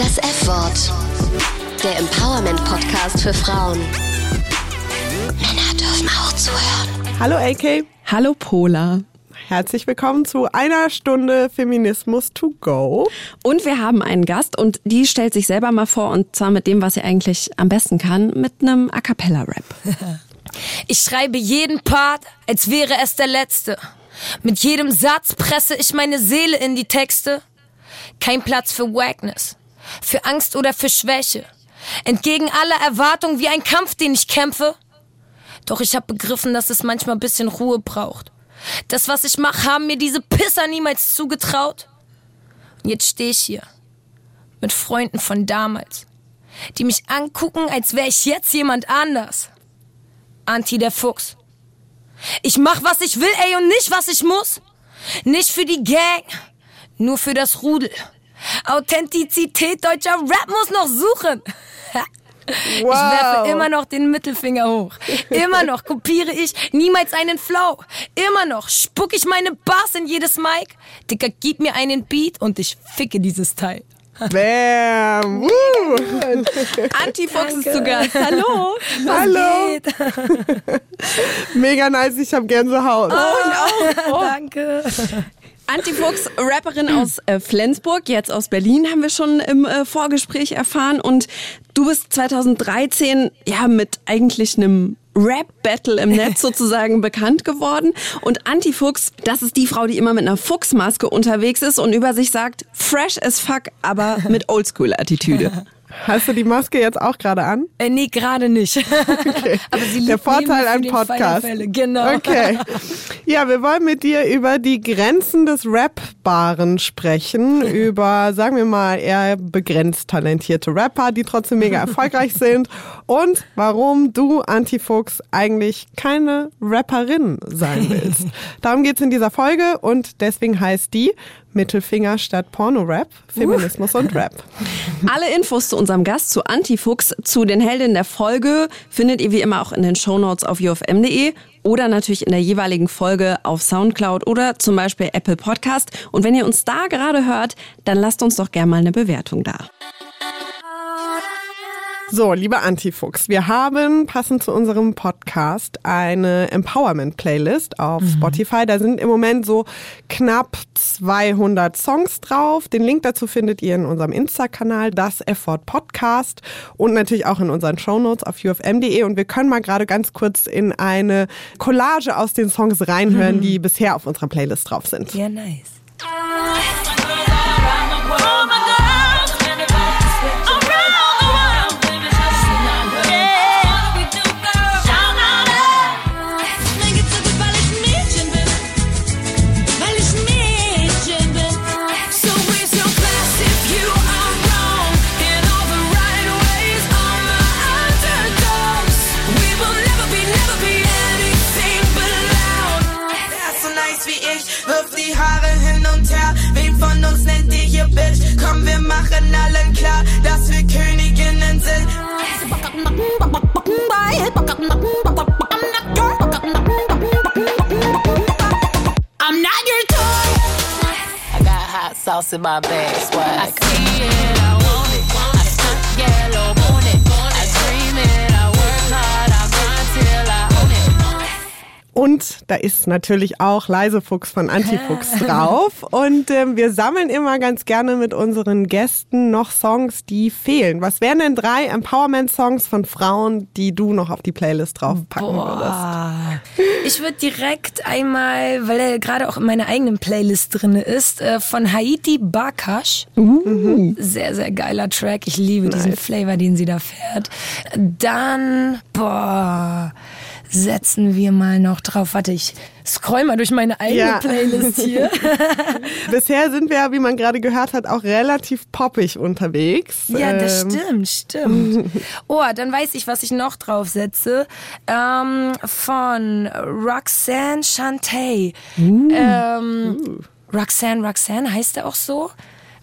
Das F-Wort. Der Empowerment-Podcast für Frauen. Männer dürfen auch zuhören. Hallo AK. Hallo Pola. Herzlich willkommen zu einer Stunde Feminismus to go. Und wir haben einen Gast und die stellt sich selber mal vor und zwar mit dem, was sie eigentlich am besten kann, mit einem A Cappella-Rap. Ich schreibe jeden Part, als wäre es der letzte. Mit jedem Satz presse ich meine Seele in die Texte. Kein Platz für Wackness, für Angst oder für Schwäche. Entgegen aller Erwartungen wie ein Kampf, den ich kämpfe. Doch ich habe begriffen, dass es manchmal ein bisschen Ruhe braucht. Das, was ich mache, haben mir diese Pisser niemals zugetraut. Und jetzt stehe ich hier. Mit Freunden von damals. Die mich angucken, als wäre ich jetzt jemand anders. Anti der Fuchs. Ich mach, was ich will, ey, und nicht, was ich muss. Nicht für die Gang, nur für das Rudel. Authentizität deutscher Rap muss noch suchen. Ich werfe immer noch den Mittelfinger hoch. Immer noch kopiere ich niemals einen Flow. Immer noch spuck ich meine Bars in jedes Mic. Dicker, gib mir einen Beat und ich ficke dieses Teil. Bam. Woo. Antifox ist zu Gast. Hallo. Hallo. Geht. Mega nice, ich habe Gänsehaut. Danke. Antifuchs, Rapperin aus äh, Flensburg, jetzt aus Berlin, haben wir schon im äh, Vorgespräch erfahren. Und du bist 2013 ja mit eigentlich einem Rap-Battle im Netz sozusagen bekannt geworden. Und Antifuchs, das ist die Frau, die immer mit einer Fuchsmaske unterwegs ist und über sich sagt, fresh as fuck, aber mit Oldschool-Attitüde. Hast du die Maske jetzt auch gerade an? Äh, nee, gerade nicht. Aber sie Der Vorteil an Podcast. Genau. Okay. Ja, wir wollen mit dir über die Grenzen des Rap-Baren sprechen. Über, sagen wir mal, eher begrenzt talentierte Rapper, die trotzdem mega erfolgreich sind. Und warum du, Antifuchs, eigentlich keine Rapperin sein willst. Darum geht's in dieser Folge und deswegen heißt die Mittelfinger statt Porno-Rap, Feminismus und Rap. Alle Infos zu unserem Gast, zu Antifuchs, zu den Heldinnen der Folge findet ihr wie immer auch in den Shownotes auf ufm.de oder natürlich in der jeweiligen Folge auf Soundcloud oder zum Beispiel Apple Podcast. Und wenn ihr uns da gerade hört, dann lasst uns doch gerne mal eine Bewertung da. So, lieber Antifuchs, wir haben passend zu unserem Podcast eine Empowerment-Playlist auf Spotify. Da sind im Moment so knapp 200 Songs drauf. Den Link dazu findet ihr in unserem Insta-Kanal, das Effort Podcast und natürlich auch in unseren Shownotes auf ufm.de. Und wir können mal gerade ganz kurz in eine Collage aus den Songs reinhören, die bisher auf unserer Playlist drauf sind. Ja, nice. Ist natürlich auch Leisefuchs von Antifuchs drauf. Und ähm, wir sammeln immer ganz gerne mit unseren Gästen noch Songs, die fehlen. Was wären denn drei Empowerment-Songs von Frauen, die du noch auf die Playlist draufpacken würdest? Boah. Ich würde direkt einmal, weil er gerade auch in meiner eigenen Playlist drin ist, äh, von Haiti Bakash. Sehr, sehr geiler Track. Ich liebe diesen Flavor, den sie da fährt. Dann, boah, setzen wir mal noch drauf. Warte, ich scroll mal durch meine eigene Ja. Playlist hier. Bisher sind wir, wie man gerade gehört hat, auch relativ poppig unterwegs. Ja, das Ähm, stimmt, stimmt. Oh, dann weiß ich, was ich noch draufsetze. Ähm, von Roxanne Shantay. Ähm, Roxanne, Roxanne heißt er auch so.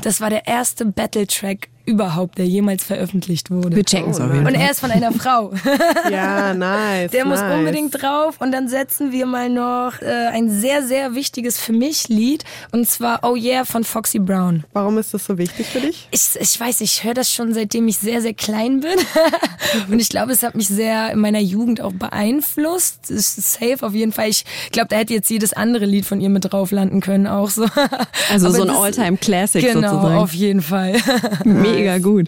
Das war der erste Battle-Track überhaupt, der jemals veröffentlicht wurde. Wir checken es auf jeden Und Fall. er ist von einer Frau. Ja, nice. Der muss nice. unbedingt drauf. Und dann setzen wir mal noch äh, ein sehr, sehr wichtiges für mich Lied. Und zwar Oh Yeah von Foxy Brown. Warum ist das so wichtig für dich? Ich, ich weiß, ich höre das schon seitdem ich sehr, sehr klein bin. Und ich glaube, es hat mich sehr in meiner Jugend auch beeinflusst. Es ist safe auf jeden Fall. Ich glaube, da hätte jetzt jedes andere Lied von ihr mit drauf landen können, auch so. Also Aber so ein das- All-Time-Classic Genau, sozusagen. auf jeden Fall. Mega gut.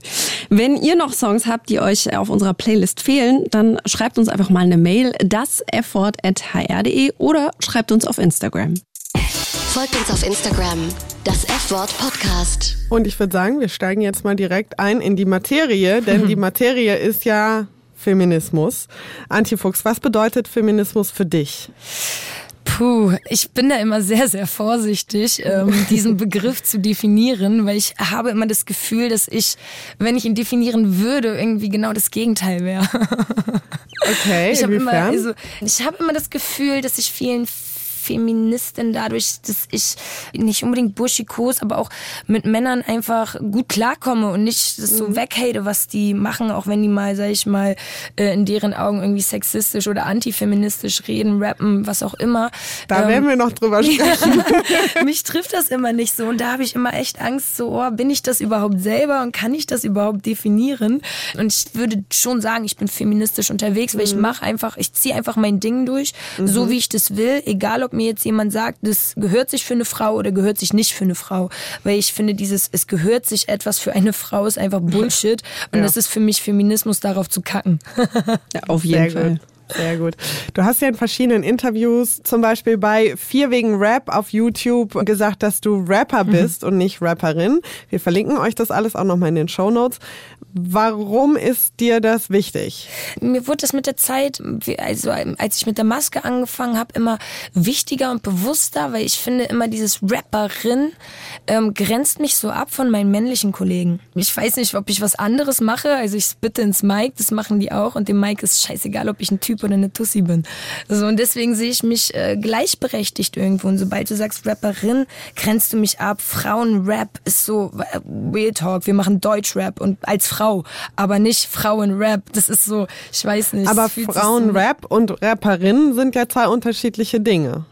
Wenn ihr noch Songs habt, die euch auf unserer Playlist fehlen, dann schreibt uns einfach mal eine Mail, das hr.de oder schreibt uns auf Instagram. Folgt uns auf Instagram, das F-Wort Podcast. Und ich würde sagen, wir steigen jetzt mal direkt ein in die Materie, denn die Materie ist ja Feminismus. Antifuchs, was bedeutet Feminismus für dich? Puh, ich bin da immer sehr, sehr vorsichtig, ähm, diesen Begriff zu definieren, weil ich habe immer das Gefühl, dass ich, wenn ich ihn definieren würde, irgendwie genau das Gegenteil wäre. Okay, Ich habe immer, also, ich habe immer das Gefühl, dass ich vielen Feministinnen dadurch, dass ich nicht unbedingt burschikos, aber auch mit Männern einfach gut klarkomme und nicht das Mhm. so weghate, was die machen, auch wenn die mal, sag ich mal, äh, in deren Augen irgendwie sexistisch oder antifeministisch reden, rappen, was auch immer. da Ähm, werden wir noch drüber sprechen. mich trifft das immer nicht so und da habe ich immer echt Angst, so, oh, bin ich das überhaupt selber und kann ich das überhaupt definieren? Und ich würde schon sagen, ich bin feministisch unterwegs, weil ich mache einfach, ich ziehe einfach mein Ding durch, so wie ich das will, egal ob mir jetzt jemand sagt, das gehört sich für eine Frau oder gehört sich nicht für eine Frau, weil ich finde dieses, es gehört sich etwas für eine Frau ist einfach Bullshit und das ist für mich Feminismus, darauf zu kacken. Ja, auf jeden Sehr Fall. gut. Sehr gut. Du hast ja in verschiedenen Interviews, zum Beispiel bei Vier wegen Rap auf YouTube, gesagt, dass du Rapper bist und nicht Rapperin. Wir verlinken euch das alles auch nochmal in den Show Notes. Warum ist dir das wichtig? mir wurde das mit der Zeit, also als ich mit der Maske angefangen habe, immer wichtiger und bewusster, weil ich finde immer dieses Rapperin ähm, grenzt mich so ab von meinen männlichen Kollegen. Ich weiß nicht, ob ich was anderes mache, also ich spitte ins Mic, das machen die auch und dem Mic ist scheißegal, ob ich ein Typ oder eine Tussi bin. So und deswegen sehe ich mich äh, gleichberechtigt irgendwo und sobald du sagst Rapperin, grenzt du mich ab. Frauenrap ist so äh, Real Talk, wir machen Deutschrap und als Frau, aber nicht Frauenrap. Das ist so, ich weiß nicht. Aber Frauenrap und Rapperin sind ja zwei unterschiedliche Dinge.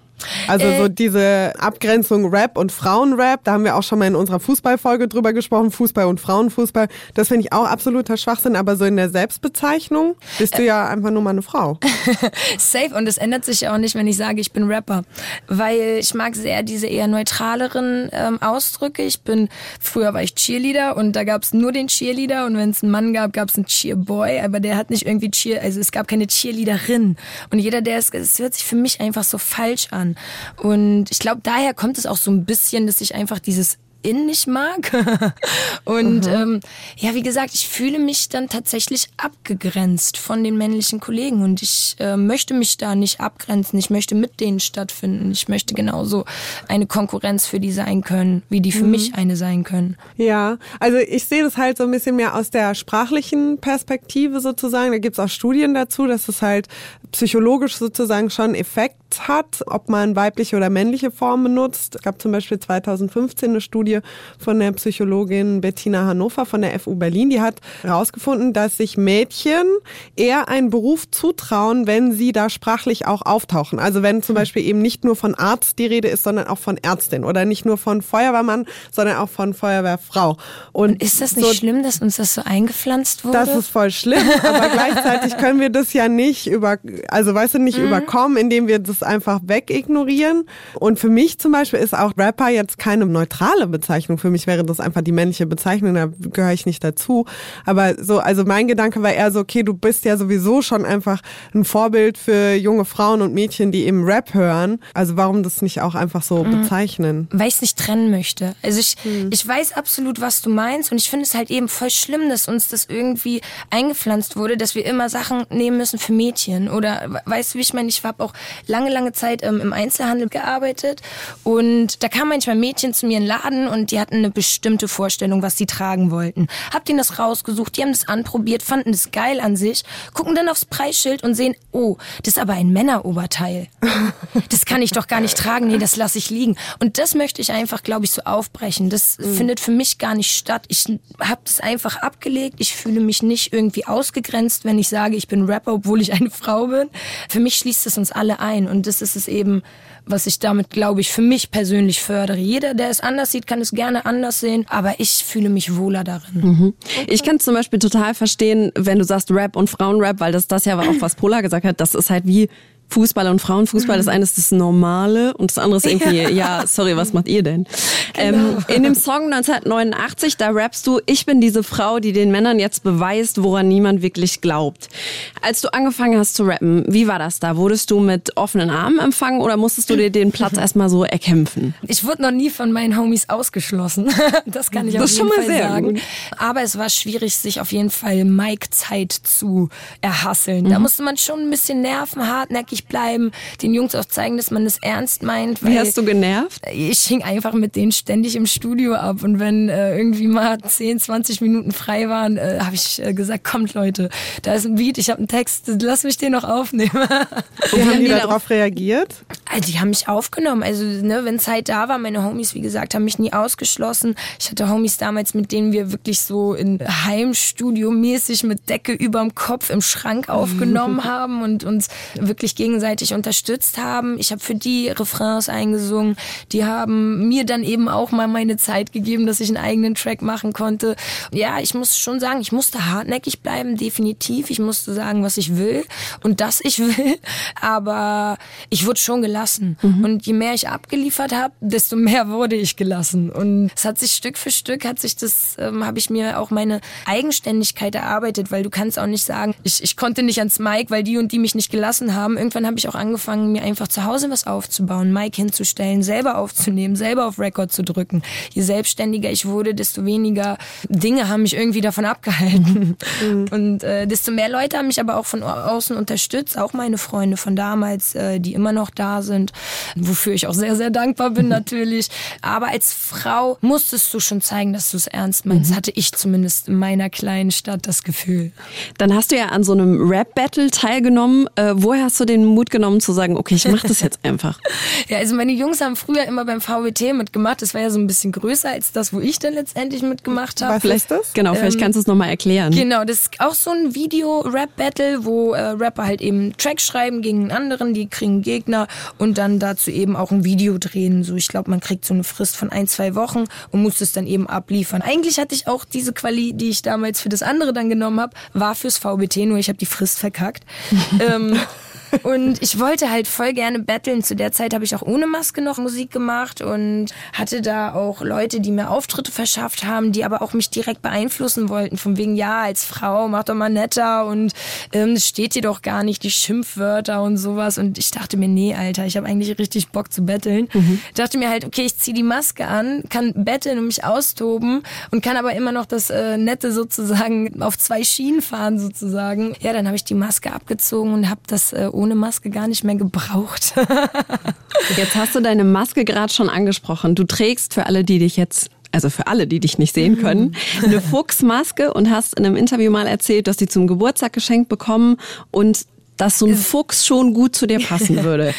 Also Äh. so diese Abgrenzung Rap und Frauenrap, da haben wir auch schon mal in unserer Fußballfolge drüber gesprochen, Fußball und Frauenfußball. Das finde ich auch absoluter Schwachsinn, aber so in der Selbstbezeichnung bist du ja einfach nur mal eine Frau. Safe und es ändert sich ja auch nicht, wenn ich sage, ich bin Rapper, weil ich mag sehr diese eher neutraleren ähm, Ausdrücke. Ich bin früher war ich Cheerleader und da gab es nur den Cheerleader und wenn es einen Mann gab, gab es einen Cheerboy, aber der hat nicht irgendwie Cheer, also es gab keine Cheerleaderin und jeder, der es, es hört sich für mich einfach so falsch an und ich glaube daher kommt es auch so ein bisschen, dass ich einfach dieses in nicht mag. Und ähm, ja, wie gesagt, ich fühle mich dann tatsächlich abgegrenzt von den männlichen Kollegen und ich äh, möchte mich da nicht abgrenzen. Ich möchte mit denen stattfinden. Ich möchte genauso eine Konkurrenz für die sein können, wie die für mich eine sein können. Ja, also ich sehe das halt so ein bisschen mehr aus der sprachlichen Perspektive sozusagen. Da gibt's auch Studien dazu, dass es halt psychologisch sozusagen schon Effekt hat, ob man weibliche oder männliche Formen benutzt. Es gab zum Beispiel 2015 eine Studie von der Psychologin Bettina Hannover von der FU Berlin. Die hat herausgefunden, dass sich Mädchen eher einen Beruf zutrauen, wenn sie da sprachlich auch auftauchen. Also wenn zum Beispiel eben nicht nur von Arzt die Rede ist, sondern auch von Ärztin oder nicht nur von Feuerwehrmann, sondern auch von Feuerwehrfrau. Und Ist das nicht so, schlimm, dass uns das so eingepflanzt wurde? das ist voll schlimm, aber gleichzeitig können wir das ja nicht über, also weißt du, nicht überkommen, indem wir das einfach wegignorieren. Und für mich zum Beispiel ist auch Rapper jetzt keine neutrale Bezeichnung. Für mich wäre das einfach die männliche Bezeichnung, da gehöre ich nicht dazu. Aber so, also mein Gedanke war eher so, okay, du bist ja sowieso schon einfach ein Vorbild für junge Frauen und Mädchen, die eben Rap hören. Also warum das nicht auch einfach so bezeichnen? weil ich es nicht trennen möchte. Also ich, ich weiß absolut, was du meinst und ich finde es halt eben voll schlimm, dass uns das irgendwie eingepflanzt wurde, dass wir immer Sachen nehmen müssen für Mädchen oder we- weißt du, wie ich meine, ich habe auch lange lange, lange Zeit ähm, im Einzelhandel gearbeitet und da kamen manchmal Mädchen zu mir in den Laden und die hatten eine bestimmte Vorstellung, was sie tragen wollten. Hab denen das rausgesucht, die haben das anprobiert, fanden das geil an sich, gucken dann aufs Preisschild und sehen, oh, das ist aber ein Männeroberteil. Das kann ich doch gar nicht tragen, nee, das lasse ich liegen. Und das möchte ich einfach, glaube ich, so aufbrechen. Das findet für mich gar nicht statt. Ich habe das einfach abgelegt. Ich fühle mich nicht irgendwie ausgegrenzt, wenn ich sage, ich bin Rapper, obwohl ich eine Frau bin. Für mich schließt es uns alle ein und das ist es eben, was ich damit, glaube ich, für mich persönlich fördere. Jeder, der es anders sieht, kann es gerne anders sehen, aber ich fühle mich wohler darin. Ich kann es zum Beispiel total verstehen, wenn du sagst Rap und Frauenrap, weil das das ja auch, was Pola gesagt hat, das ist halt wie Fußball und Frauenfußball. Das eine ist das Normale und das andere ist irgendwie, ja, sorry, was macht ihr denn? Ähm, in dem Song 1989, da rappst du, ich bin diese Frau, die den Männern jetzt beweist, woran niemand wirklich glaubt. Als du angefangen hast zu rappen, wie war das da? Wurdest du mit offenen Armen empfangen oder musstest du dir den Platz erstmal so erkämpfen? Ich wurde noch nie von meinen Homies ausgeschlossen. Das kann ich Das auf jeden schon mal Fall sehr sagen. gut. Aber es war schwierig, sich auf jeden Fall Mike-Zeit zu erhasseln. Mhm. Da musste man schon ein bisschen nerven, hartnäckig bleiben, den Jungs auch zeigen, dass man das ernst meint. Wie hast du genervt? ich hing einfach mit denen ständig im Studio ab und wenn äh, irgendwie mal 10, 20 Minuten frei waren, äh, habe ich äh, gesagt, kommt Leute, da ist ein Beat, ich habe einen Text, lass mich den noch aufnehmen. Wie haben die die darauf reagiert? Also die haben mich aufgenommen. Also, ne, wenn Zeit da war, meine Homies, wie gesagt, haben mich nie ausgeschlossen. Ich hatte Homies damals, mit denen wir wirklich so in Heimstudio-mäßig mit Decke überm Kopf im Schrank aufgenommen haben und uns wirklich gegenseitig unterstützt haben. Ich habe für die Refrains eingesungen. Die haben mir dann eben auch mal meine Zeit gegeben, dass ich einen eigenen Track machen konnte. Ja, ich muss schon sagen, ich musste hartnäckig bleiben, definitiv. Ich musste sagen, was ich will und dass ich will. Aber ich wurde schon gelassen. Und je mehr ich abgeliefert habe, desto mehr wurde ich gelassen. Und es hat sich Stück für Stück, hat sich das, ähm, habe ich mir auch meine Eigenständigkeit erarbeitet, weil du kannst auch nicht sagen, ich, ich konnte nicht ans Mic, weil die und die mich nicht gelassen haben. Irgendwann habe ich auch angefangen, mir einfach zu Hause was aufzubauen, Mic hinzustellen, selber aufzunehmen, selber auf Record zu drücken. Je selbstständiger ich wurde, desto weniger Dinge haben mich irgendwie davon abgehalten. Und äh, desto mehr Leute haben mich aber auch von außen unterstützt, auch meine Freunde von damals, äh, die immer noch da sind, wofür ich auch sehr, sehr dankbar bin natürlich. Aber als Frau musstest du schon zeigen, dass du es ernst meinst, hatte ich zumindest in meiner kleinen Stadt das Gefühl. Dann hast du ja an so einem Rap-Battle teilgenommen. Äh, woher hast du den Mut genommen zu sagen, okay, ich mach das jetzt einfach? Ja, also meine Jungs haben früher immer beim VWT mitgemacht. Das war ja so ein bisschen größer als das, wo ich dann letztendlich mitgemacht habe. Was ist das? Genau, vielleicht kannst du es nochmal erklären. Genau, das ist auch so ein Video-Rap-Battle, wo äh, Rapper halt eben Tracks schreiben gegen einen anderen, die kriegen Gegner und dann dazu eben auch ein Video drehen. So, ich glaube, man kriegt so eine Frist von ein, zwei Wochen und muss es dann eben abliefern. Eigentlich hatte ich auch diese Quali, die ich damals für das andere dann genommen habe, war fürs VBT, nur ich habe die Frist verkackt. ähm, und ich wollte halt voll gerne battlen. Zu der Zeit habe ich auch ohne Maske noch Musik gemacht und hatte da auch Leute, die mir Auftritte verschafft haben, die aber auch mich direkt beeinflussen wollten. Von wegen, ja, als Frau, mach doch mal netter und ähm, es steht dir doch gar nicht, die Schimpfwörter und sowas. Und ich dachte mir, nee, Alter, ich habe eigentlich richtig Bock zu betteln. Dachte mir halt, okay, ich zieh die Maske an, kann betteln und mich austoben und kann aber immer noch das äh, Nette sozusagen auf zwei Schienen fahren sozusagen. Ja, dann habe ich die Maske abgezogen und habe das äh, ohne Maske gar nicht mehr gebraucht. Jetzt hast du deine Maske gerade schon angesprochen. Du trägst für alle, die dich jetzt also für alle, die dich nicht sehen können, eine Fuchsmaske und hast in einem Interview mal erzählt, dass die zum Geburtstag geschenkt bekommen und dass so ein Fuchs schon gut zu dir passen würde.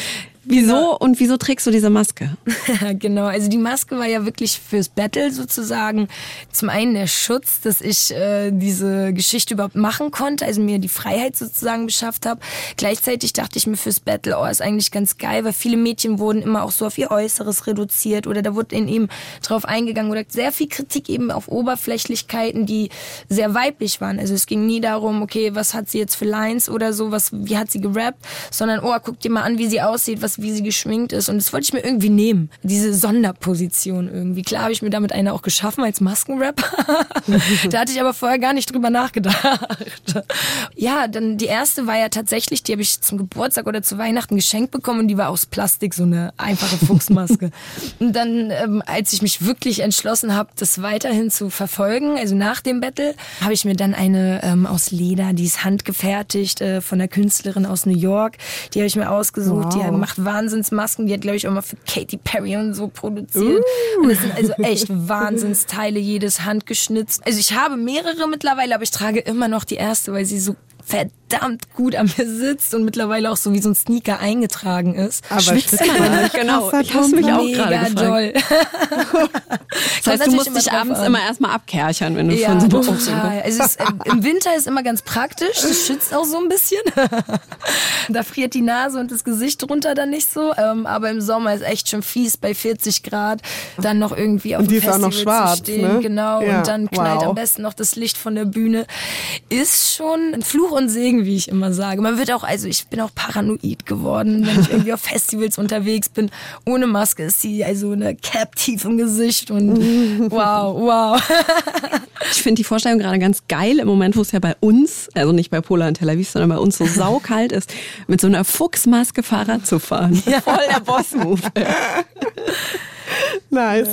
Wieso und wieso trägst du diese Maske? genau, also die Maske war ja wirklich fürs Battle sozusagen. Zum einen der Schutz, dass ich äh, diese Geschichte überhaupt machen konnte, also mir die Freiheit sozusagen beschafft habe. Gleichzeitig dachte ich mir fürs Battle, oh, ist eigentlich ganz geil, weil viele Mädchen wurden immer auch so auf ihr Äußeres reduziert oder da wurde in ihm drauf eingegangen oder sehr viel Kritik eben auf Oberflächlichkeiten, die sehr weiblich waren. Also es ging nie darum, okay, was hat sie jetzt für Lines oder so, was, wie hat sie gerappt, sondern oh, guck dir mal an, wie sie aussieht, was ist, wie sie geschminkt ist. Und das wollte ich mir irgendwie nehmen. Diese Sonderposition irgendwie. Klar habe ich mir damit eine auch geschaffen als Maskenrapper. da hatte ich aber vorher gar nicht drüber nachgedacht. ja, dann die erste war ja tatsächlich, die habe ich zum Geburtstag oder zu Weihnachten geschenkt bekommen und die war aus Plastik, so eine einfache Fuchsmaske. und dann, ähm, als ich mich wirklich entschlossen habe, das weiterhin zu verfolgen, also nach dem Battle, habe ich mir dann eine ähm, aus Leder, die ist handgefertigt äh, von der Künstlerin aus New York, die habe ich mir ausgesucht, die Wow. macht Wahnsinnsmasken, die hat glaube ich auch mal für Katy Perry und so produziert. Und es sind also echt Wahnsinnsteile, jedes handgeschnitzt. Also ich habe mehrere mittlerweile, aber ich trage immer noch die erste, weil sie so verdammt gut an mir sitzt und mittlerweile auch so wie so ein Sneaker eingetragen ist. Aber Schwitzt man nicht, genau. Ich hab's mich auch gerade gefragt. doll. Das heißt, du musst dich abends immer erstmal abkerchern, wenn du Ja, von so Aufzug total. Also äh, im Winter ist immer ganz praktisch. Das schützt auch so ein bisschen. da friert die Nase und das Gesicht drunter dann nicht so. Ähm, aber im Sommer ist echt schon fies bei 40 Grad. Dann noch irgendwie auf Und die dem ist auch noch Festival schwarz, zu stehen. ne? Genau. Ja, Und dann knallt wow. am besten noch das Licht von der Bühne. Ist schon ein Fluch und Segen, wie ich immer sage. Man wird auch, also ich bin auch paranoid geworden, wenn ich irgendwie auf Festivals unterwegs bin. Ohne Maske ist sie also eine Cap tief im Gesicht und wow, wow. Ich finde die Vorstellung gerade ganz geil im Moment, wo es ja bei uns, also nicht bei Pola und Tel Aviv, sondern bei uns so saukalt ist, mit so einer Fuchsmaske Fahrrad zu fahren. Voll der Boss-Move. Nice.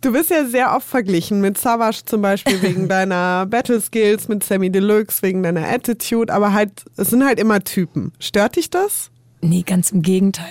Du bist ja sehr oft verglichen mit Savage zum Beispiel wegen deiner Battle Skills, mit Sammy Deluxe wegen deiner Attitude, aber halt, es sind halt immer Typen. Stört dich das? Nee, ganz im Gegenteil.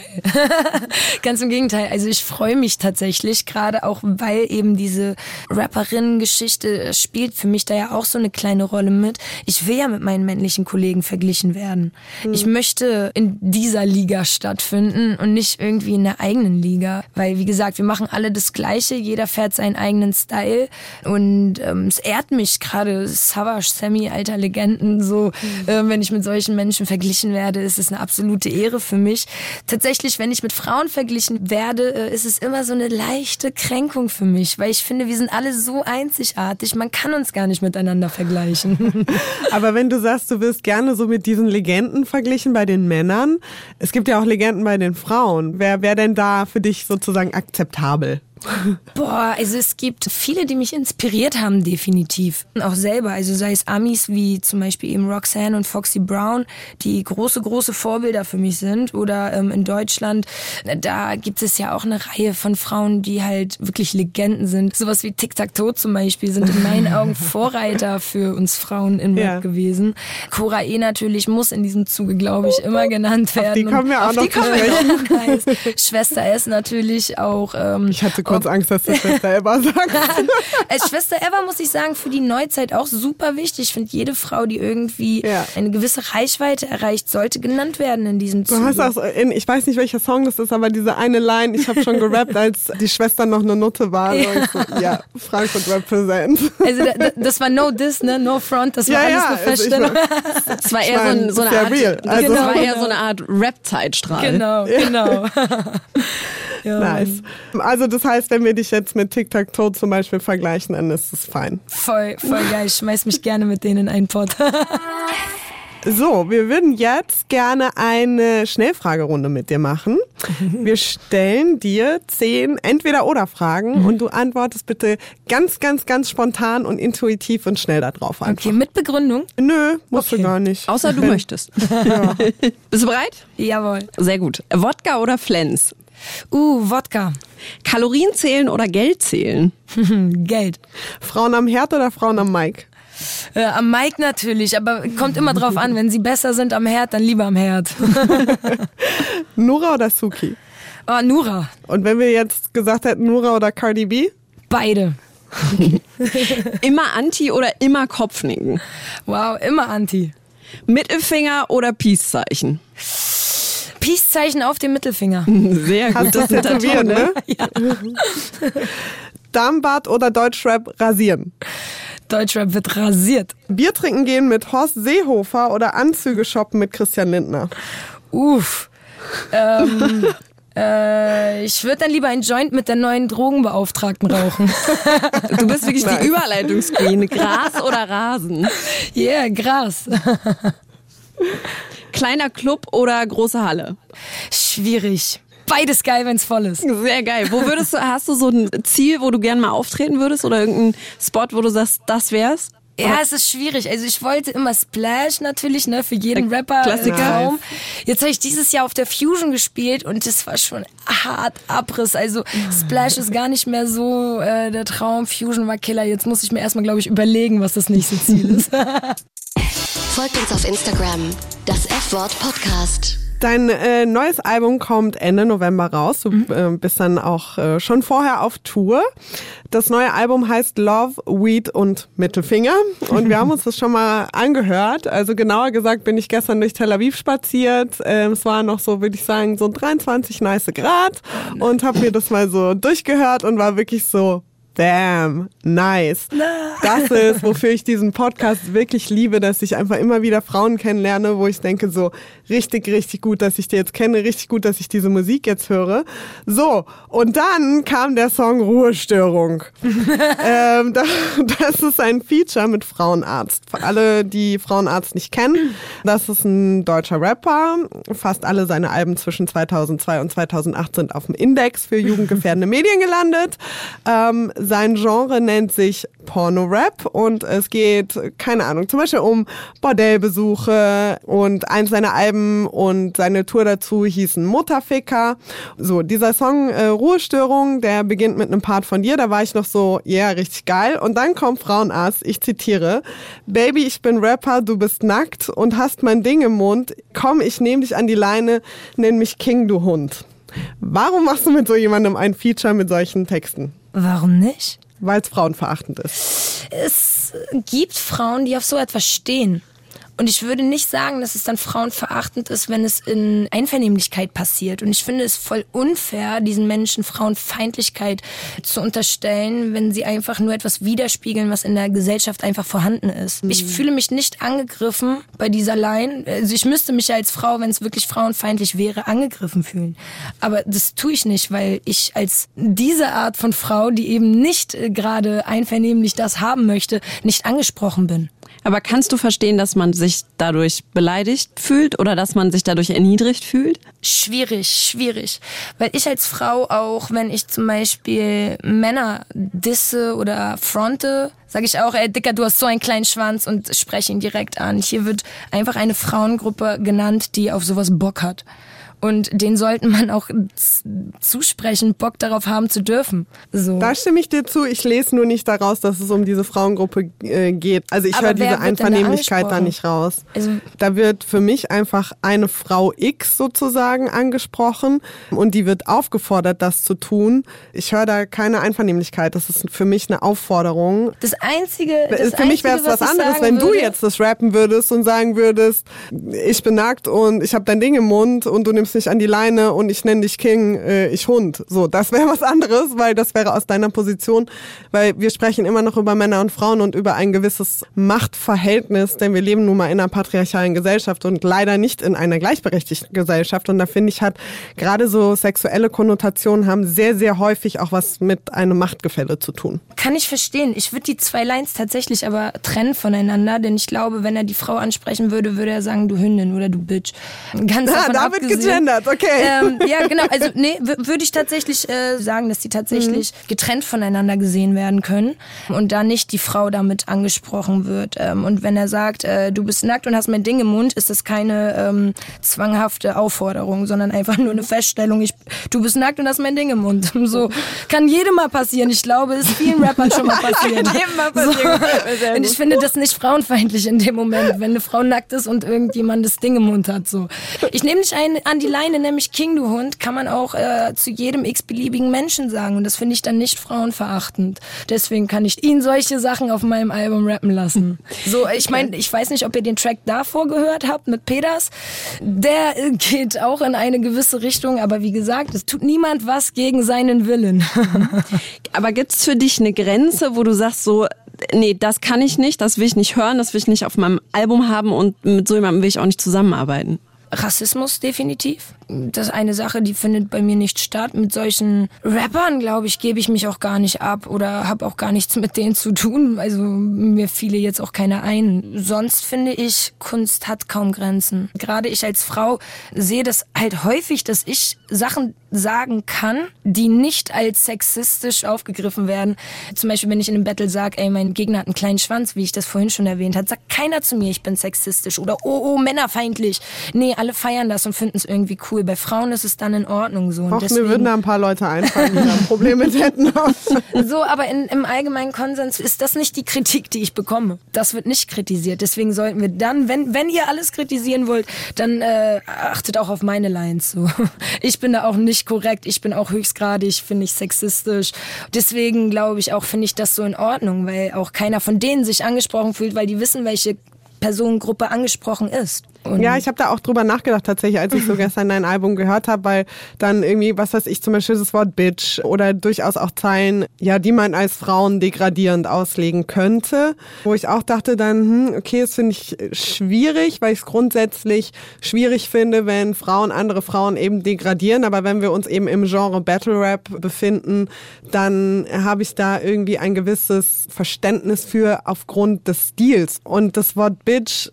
ganz im Gegenteil. Also ich freue mich tatsächlich, gerade auch, weil eben diese Rapperinnen-Geschichte spielt für mich da ja auch so eine kleine Rolle mit. Ich will ja mit meinen männlichen Kollegen verglichen werden. Ich möchte in dieser Liga stattfinden und nicht irgendwie in der eigenen Liga. Weil, wie gesagt, wir machen alle das Gleiche, jeder fährt seinen eigenen Style. Und ähm, es ehrt mich gerade, Savage, Sammy, alter Legenden, so, äh, wenn ich mit solchen Menschen verglichen werde, ist es eine absolute Ehre für mich. Tatsächlich, wenn ich mit Frauen verglichen werde, äh, ist es immer so eine leichte Kränkung für mich, weil ich finde, wir sind alle so einzigartig, man kann uns gar nicht miteinander vergleichen. Aber wenn du sagst, du wirst gerne so mit diesen Legenden verglichen bei den Männern, es gibt ja auch Legenden bei den Frauen. Wer wäre denn da für dich sozusagen akzeptabel? Boah, also es gibt viele, die mich inspiriert haben, definitiv. Auch selber, also sei es Amis wie zum Beispiel eben Roxanne und Foxy Brown, die große, große Vorbilder für mich sind. Oder ähm, in Deutschland, da gibt es ja auch eine Reihe von Frauen, die halt wirklich Legenden sind. Sowas wie Tic Tac Toe zum Beispiel sind in meinen Augen Vorreiter für uns Frauen in Rap Ja. gewesen. Cora E natürlich muss in diesem Zuge, glaube ich, immer genannt werden. die kommen wir auch auf noch die kommen wir. Schwester S natürlich auch. Ähm, Ich hatte kurz Angst, dass du Schwester Elba sagst. als Schwester Eva muss ich sagen, für die Neuzeit auch super wichtig. Ich finde, jede Frau, die irgendwie Ja. eine gewisse Reichweite erreicht, sollte genannt werden in diesem Du hast Zuge. auch, in, ich weiß nicht, welcher Song das ist, aber diese eine Line, ich habe schon gerappt, als die Schwester noch eine Nutte war. Ja. So, ja, Frankfurt represent. Also da, da, das war no diss, ne? No front, das war Ja, alles ja, eine also Feststellung. Das war eher so, ein, so eine Art, real. das Also- war eher so eine Art Rap-Zeitstrahl. genau, genau. ja, Nice. Also das heißt, wenn wir dich jetzt mit Tic Tac Toe zum Beispiel vergleichen, dann ist es fein. Voll, voll geil. Ich schmeiß mich gerne mit denen in einen Pott. So, wir würden jetzt gerne eine Schnellfragerunde mit dir machen. Wir stellen dir zehn Entweder-Oder-Fragen und du antwortest bitte ganz, ganz, ganz spontan und intuitiv und schnell darauf einfach. Okay, mit Begründung? Nö, musst Okay. du gar nicht. Außer du möchtest. Bist du bereit? Jawohl. Sehr gut. Wodka oder Flens? Uh, Wodka. Kalorien zählen oder Geld zählen? Geld. Frauen am Herd oder Frauen am Mic? Äh, am Mike natürlich, aber kommt immer drauf an. Wenn sie besser sind am Herd, dann lieber am Herd. Nura oder Suki? Oh, Nura. Und wenn wir jetzt gesagt hätten Nura oder Cardi B? Beide. Immer Anti oder immer Kopfnicken? Wow, immer Anti. Mittelfinger oder Peace-Zeichen? Peace-Zeichen auf dem Mittelfinger. Sehr gut. Hast das tätowiert, ne? Darmbad oder Deutschrap rasieren? Deutschrap wird rasiert. Bier trinken gehen mit Horst Seehofer oder Anzüge shoppen mit Christian Lindner? Uff. Ähm, äh, ich würde dann lieber ein Joint mit der neuen Drogenbeauftragten rauchen. Du bist wirklich die Überleitungsqueen. Gras oder Rasen? Yeah, Gras. Kleiner Club oder große Halle? Schwierig. beides geil, wenn's voll ist. Sehr geil. Wo würdest du, hast du so ein Ziel, wo du gerne mal auftreten würdest oder irgendeinen Spot, wo du sagst, das wär's? Ja, es ist schwierig. Also ich wollte immer Splash natürlich, ne, für jeden Rapper Klassiker. Äh, Traum. Jetzt habe ich dieses Jahr auf der Fusion gespielt und das war schon hart Abriss. Also Splash ist gar nicht mehr so äh, der Traum. Fusion war Killer. Jetzt muss ich mir erstmal, glaube ich, überlegen, was das nächste Ziel ist. Folgt uns auf Instagram, das F-Wort Podcast. Dein äh, neues Album kommt Ende November raus. Du äh, bist dann auch äh, schon vorher auf Tour. Das neue Album heißt Love, Weed und Mittelfinger. Und wir haben uns das schon mal angehört. Also genauer gesagt bin ich gestern durch Tel Aviv spaziert. Ähm, es war noch so, würde ich sagen, so 23 nice Grad. Und habe mir das mal so durchgehört und war wirklich so, Damn, nice. Das ist, wofür ich diesen Podcast wirklich liebe, dass ich einfach immer wieder Frauen kennenlerne, wo ich denke, so richtig, richtig gut, dass ich die jetzt kenne, richtig gut, dass ich diese Musik jetzt höre. So, und dann kam der Song Ruhestörung. ähm, das, das ist ein Feature mit Frauenarzt. Für alle, die Frauenarzt nicht kennen, das ist ein deutscher Rapper. Fast alle seine Alben zwischen 2002 und 2008 sind auf dem Index für jugendgefährdende Medien gelandet. Ähm, sein Genre nennt sich Porno-Rap und es geht, keine Ahnung, zum Beispiel um Bordellbesuche und eins seiner Alben und seine Tour dazu hießen Mutterficker. So, dieser Song äh, Ruhestörung, der beginnt mit einem Part von dir, da war ich noch so, ja, yeah, richtig geil. Und dann kommt Frauenarzt, ich zitiere, Baby, ich bin Rapper, du bist nackt und hast mein Ding im Mund, komm, ich nehm dich an die Leine, nenn mich King, du Hund. Warum machst du mit so jemandem ein Feature mit solchen Texten? Warum nicht? Weil es frauenverachtend ist. Es gibt Frauen, die auf so etwas stehen. Und ich würde nicht sagen, dass es dann frauenverachtend ist, wenn es in Einvernehmlichkeit passiert. Und ich finde es voll unfair, diesen Menschen Frauenfeindlichkeit zu unterstellen, wenn sie einfach nur etwas widerspiegeln, was in der Gesellschaft einfach vorhanden ist. Ich fühle mich nicht angegriffen bei dieser Line. Also ich müsste mich ja als Frau, wenn es wirklich frauenfeindlich wäre, angegriffen fühlen. Aber das tue ich nicht, weil ich als diese Art von Frau, die eben nicht äh, gerade einvernehmlich das haben möchte, nicht angesprochen bin. Aber kannst du verstehen, dass man sich dadurch beleidigt fühlt oder dass man sich dadurch erniedrigt fühlt? Schwierig, schwierig. Weil ich als Frau auch, wenn ich zum Beispiel Männer disse oder fronte, sage ich auch, ey Dicker, du hast so einen kleinen Schwanz und spreche ihn direkt an. Hier wird einfach eine Frauengruppe genannt, die auf sowas Bock hat. Und den sollten man auch zusprechen, Bock darauf haben zu dürfen. So. Da stimme ich dir zu. Ich lese nur nicht daraus, dass es um diese Frauengruppe äh, geht. Also ich höre diese Einvernehmlichkeit da nicht raus. Also- da wird für mich einfach eine Frau X sozusagen angesprochen und die wird aufgefordert, das zu tun. Ich höre da keine Einvernehmlichkeit. Das ist für mich eine Aufforderung. Das Einzige, das für mich wäre es Einzige, was ich anderes, wenn du würde, jetzt das rappen würdest und sagen würdest, ich bin nackt und ich habe dein Ding im Mund und du nimmst mich an die Leine und ich nenne dich King, äh, ich Hund. So, das wäre was anderes, weil das wäre aus deiner Position, weil wir sprechen immer noch über Männer und Frauen und über ein gewisses Machtverhältnis, denn wir leben nun mal in einer patriarchalen Gesellschaft und leider nicht in einer gleichberechtigten Gesellschaft und da finde ich hat gerade so sexuelle Konnotationen haben sehr sehr häufig auch was mit einem Machtgefälle zu tun. Kann ich verstehen. Ich würde die zwei Lines tatsächlich aber trennen voneinander, denn ich glaube, wenn er die Frau ansprechen würde, würde er sagen, du Hündin oder du Bitch. Ganz davon da wird abgesehen. Gegendert, okay. Ähm, ja, genau. Also nee, würde ich tatsächlich äh, sagen, dass die tatsächlich Mhm. getrennt voneinander gesehen werden können und da nicht die Frau damit angesprochen wird. Ähm, und wenn er sagt, äh, du bist nackt und hast mein Ding im Mund, ist das keine ähm, zwanghafte Aufforderung, sondern einfach nur eine Feststellung. Ich, du bist nackt und hast mein Ding im Mund. So kann jedem mal passieren. Ich glaube, es ist vielen Rappern schon mal passiert. jedem mal passieren. So. Und ich finde das nicht frauenfeindlich in dem Moment, wenn eine Frau nackt ist und irgendjemand das Ding im Mund hat. So. Ich nehme dich ein, an die Leine, nämlich King, du Hund, kann man auch äh, zu jedem x-beliebigen Menschen sagen. Und das finde ich dann nicht frauenverachtend. Deswegen kann ich ihn solche Sachen auf meinem Album rappen lassen. So, ich meine, ich weiß nicht, ob ihr den Track davor gehört habt mit Peters. Der äh, geht auch in eine gewisse Richtung, aber wie gesagt, es tut niemand was gegen seinen Willen. Aber gibt's für dich eine Grenze, wo du sagst so, nee, das kann ich nicht, das will ich nicht hören, das will ich nicht auf meinem Album haben und mit so jemandem will ich auch nicht zusammenarbeiten? Rassismus definitiv. Das ist eine Sache, die findet bei mir nicht statt. Mit solchen Rappern, glaube ich, gebe ich mich auch gar nicht ab oder habe auch gar nichts mit denen zu tun. Also mir fiele jetzt auch keine ein. Sonst finde ich, Kunst hat kaum Grenzen. Gerade ich als Frau sehe das halt häufig, dass ich Sachen sagen kann, die nicht als sexistisch aufgegriffen werden. Zum Beispiel, wenn ich in einem Battle sage, ey, mein Gegner hat einen kleinen Schwanz, wie ich das vorhin schon erwähnt habe, sagt keiner zu mir, ich bin sexistisch oder oh, oh, männerfeindlich. Nee, alle feiern das und finden es irgendwie cool. Bei Frauen ist es dann in Ordnung so. Auch deswegen, mir würden da ein paar Leute einfallen, die da ein Problem mit hätten. so, aber in, im allgemeinen Konsens ist das nicht die Kritik, die ich bekomme. Das wird nicht kritisiert. Deswegen sollten wir dann, wenn, wenn ihr alles kritisieren wollt, dann äh, achtet auch auf meine Lines. So. Ich bin da auch nicht korrekt. Ich bin auch höchstgradig, finde ich sexistisch. Deswegen glaube ich auch, finde ich das so in Ordnung, weil auch keiner von denen sich angesprochen fühlt, weil die wissen, welche Personengruppe angesprochen ist. Und Ja, ich habe da auch drüber nachgedacht tatsächlich, als ich so gestern dein Album gehört habe, weil dann irgendwie, was weiß ich, zum Beispiel das Wort Bitch oder durchaus auch Zeilen, ja, die man als Frauen degradierend auslegen könnte, wo ich auch dachte dann, hm, okay, das finde ich schwierig, weil ich es grundsätzlich schwierig finde, wenn Frauen andere Frauen eben degradieren, aber wenn wir uns eben im Genre Battle Rap befinden, dann habe ich da irgendwie ein gewisses Verständnis für aufgrund des Stils. Und das Wort Bitch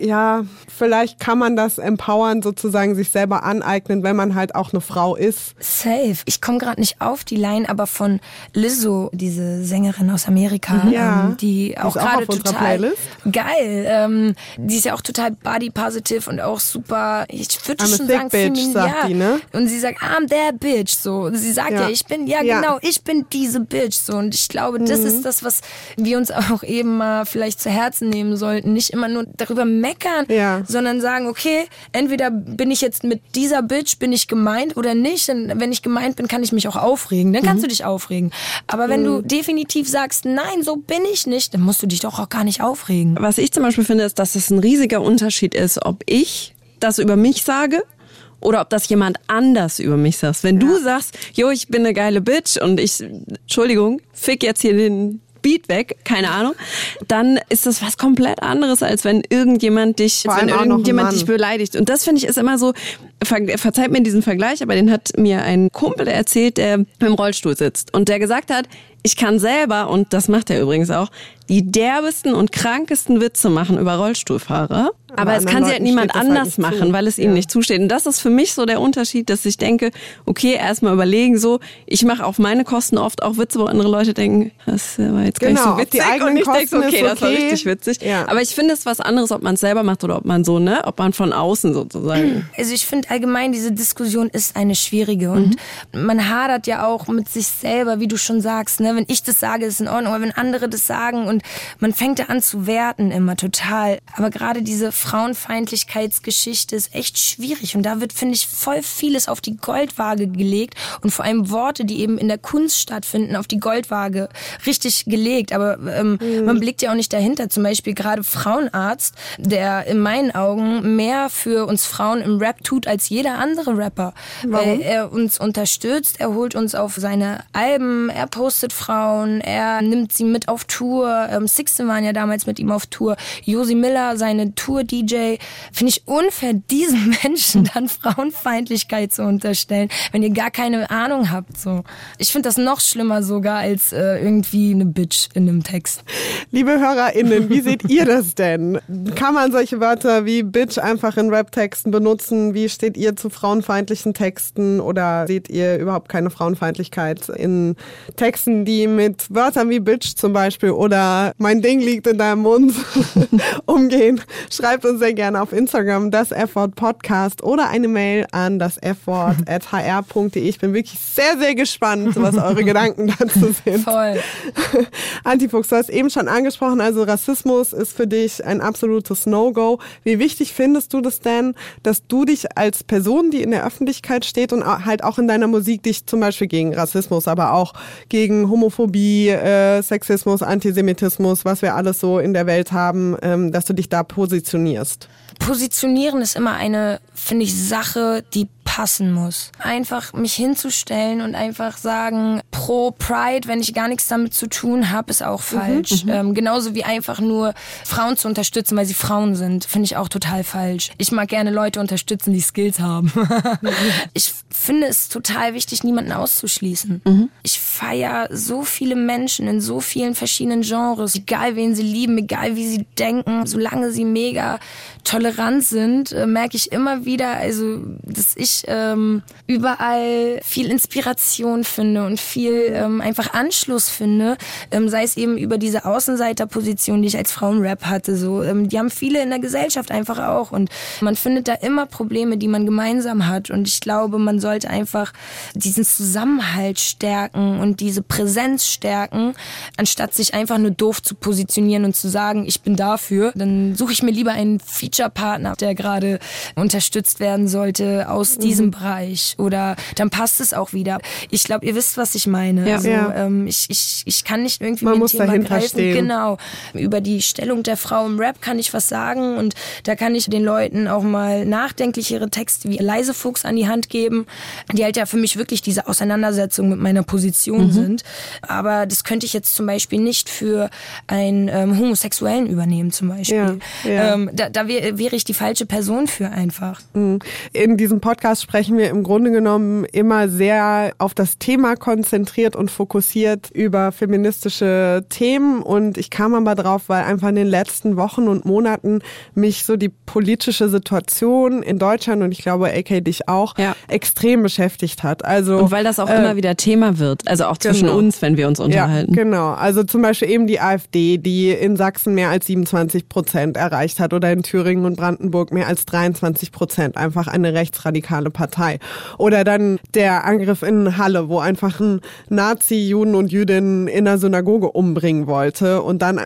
Ja, vielleicht kann man das empowern, sozusagen sich selber aneignen, wenn man halt auch eine Frau ist. Safe. Ich komme gerade nicht auf die Line, aber von Lizzo, diese Sängerin aus Amerika, Ja. ähm, die auch gerade total Playlist. geil. Ähm, die ist ja auch total body positive und auch super. Ich würde schon sagen, bitch, sagt ja. die, ne? Und sie sagt, I'm that bitch. So, sie sagt ja, Ja. ich bin ja, Ja. genau, ich bin diese bitch. So und ich glaube, das Mhm. ist das, was wir uns auch eben mal vielleicht zu Herzen nehmen sollten. Nicht immer nur darüber meckern, Ja. sondern sagen, okay, entweder bin ich jetzt mit dieser Bitch, bin ich gemeint oder nicht. Und wenn ich gemeint bin, kann ich mich auch aufregen. Dann Mhm. kannst du dich aufregen. Aber wenn du definitiv sagst, nein, so bin ich nicht, dann musst du dich doch auch gar nicht aufregen. Was ich zum Beispiel finde, ist, dass es ein riesiger Unterschied ist, ob ich das über mich sage oder ob das jemand anders über mich sagt. Wenn du sagst, jo, ich bin eine geile Bitch und ich, Entschuldigung, fick jetzt hier den Beat weg, keine Ahnung, dann ist das was komplett anderes, als wenn irgendjemand dich, Vor wenn irgendjemand dich beleidigt. Und das finde ich ist immer so, ver, verzeiht mir diesen Vergleich, aber den hat mir ein Kumpel erzählt, der im Rollstuhl sitzt. Und der gesagt hat, ich kann selber, und das macht er übrigens auch, die derbesten und krankesten Witze machen über Rollstuhlfahrer. Aber, es kann sie halt niemand halt anders nicht machen, zu. weil es ihnen nicht zusteht. Und das ist für mich so der Unterschied, dass ich denke, okay, erstmal überlegen so, ich mache auf meine Kosten oft auch Witze, wo andere Leute denken, das war jetzt gar Genau, nicht auf so die witzig. eigenen und ich denke okay, ist das war okay. richtig witzig. Ja. Aber ich finde es was anderes, ob man es selber macht oder ob man so, ne, ob man von außen sozusagen. Also ich finde allgemein, diese Diskussion ist eine schwierige und man hadert ja auch mit sich selber, wie du schon sagst. Ne? Wenn ich das sage, ist in Ordnung, aber wenn andere das sagen und man fängt da an zu werten immer total. Aber gerade diese Frauenfeindlichkeitsgeschichte ist echt schwierig und da wird, finde ich, voll vieles auf die Goldwaage gelegt und vor allem Worte, die eben in der Kunst stattfinden, auf die Goldwaage richtig gelegt. Aber ähm, man blickt ja auch nicht dahinter. Zum Beispiel gerade Frauenarzt, der in meinen Augen mehr für uns Frauen im Rap tut als jeder andere Rapper. Weil er uns unterstützt, er holt uns auf seine Alben, er postet Frauen, er nimmt sie mit auf Tour. Ähm, Sixten waren ja damals mit ihm auf Tour. Josi Miller, seine Tour-DJ. Finde ich unfair, diesen Menschen dann Frauenfeindlichkeit zu unterstellen, wenn ihr gar keine Ahnung habt. So. Ich finde das noch schlimmer sogar als äh, irgendwie eine Bitch in einem Text. Liebe HörerInnen, wie seht ihr das denn? Kann man solche Wörter wie Bitch einfach in Rap-Texten benutzen? Wie steht ihr zu frauenfeindlichen Texten? Oder seht ihr überhaupt keine Frauenfeindlichkeit in Texten, die mit Wörtern wie Bitch zum Beispiel oder mein Ding liegt in deinem Mund umgehen? Schreibt uns sehr gerne auf Instagram das F-Wort Podcast oder eine Mail an das F-Wort at hr.de. Ich bin wirklich sehr, sehr gespannt, was eure Gedanken dazu sind. Voll. Antifuchs, du hast eben schon angesprochen, also Rassismus ist für dich ein absolutes No-Go. Wie wichtig findest du das denn, dass du dich als Person, die in der Öffentlichkeit steht und halt auch in deiner Musik dich zum Beispiel gegen Rassismus, aber auch gegen Homophobie, äh, Sexismus, Antisemitismus, was wir alles so in der Welt haben, ähm, dass du dich da positionierst? Positionieren ist immer eine, finde ich, Sache, die passen muss. Einfach mich hinzustellen und einfach sagen, pro Pride, wenn ich gar nichts damit zu tun habe, ist auch falsch. Ähm, genauso wie einfach nur Frauen zu unterstützen, weil sie Frauen sind, finde ich auch total falsch. Ich mag gerne Leute unterstützen, die Skills haben. ich finde es total wichtig, niemanden auszuschließen. Ich feiere so viele Menschen in so vielen verschiedenen Genres, egal wen sie lieben, egal wie sie denken, solange sie mega tolerant sind, äh, merke ich immer wieder, also dass ich ähm, überall viel Inspiration finde und viel ähm, einfach Anschluss finde, ähm, sei es eben über diese Außenseiterposition, die ich als Frauenrap hatte. So, ähm, die haben viele in der Gesellschaft einfach auch und man findet da immer Probleme, die man gemeinsam hat. Und ich glaube, man sollte einfach diesen Zusammenhalt stärken und diese Präsenz stärken, anstatt sich einfach nur doof zu positionieren und zu sagen, ich bin dafür. Dann suche ich mir lieber einen Feature-Partner, der gerade unterstützt werden sollte aus diesem Bereich. Oder dann passt es auch wieder. Ich glaube, ihr wisst, was ich meine. Ja. Also, ähm, ich, ich, ich kann nicht irgendwie Man mit muss Thema dahinter greifen. stehen. Genau. Über die Stellung der Frau im Rap kann ich was sagen und da kann ich den Leuten auch mal nachdenklichere Texte wie Leise Fuchs an die Hand geben, die halt ja für mich wirklich diese Auseinandersetzung mit meiner Position Mhm. sind. Aber das könnte ich jetzt zum Beispiel nicht für einen ähm, Homosexuellen übernehmen zum Beispiel. Ja, ja. Ähm, da da wär, wäre ich die falsche Person für einfach. In diesem Podcast sprechen wir im Grunde genommen immer sehr auf das Thema konzentriert und fokussiert über feministische Themen. Und ich kam aber drauf, weil einfach in den letzten Wochen und Monaten mich so die politische Situation in Deutschland und ich glaube, AK dich auch, Ja. extrem beschäftigt hat. Also, Und weil das auch äh, immer wieder Thema wird, also auch zwischen genau. uns, wenn wir uns unterhalten. Ja, genau. Also zum Beispiel eben die AfD, die in Sachsen mehr als 27 Prozent erreicht hat oder in Thüringen und Brandenburg mehr als 23 Prozent. Einfach eine rechtsradikale Partei. Oder dann der Angriff in Halle, wo einfach ein Nazi Juden und Jüdinnen in einer Synagoge umbringen wollte und dann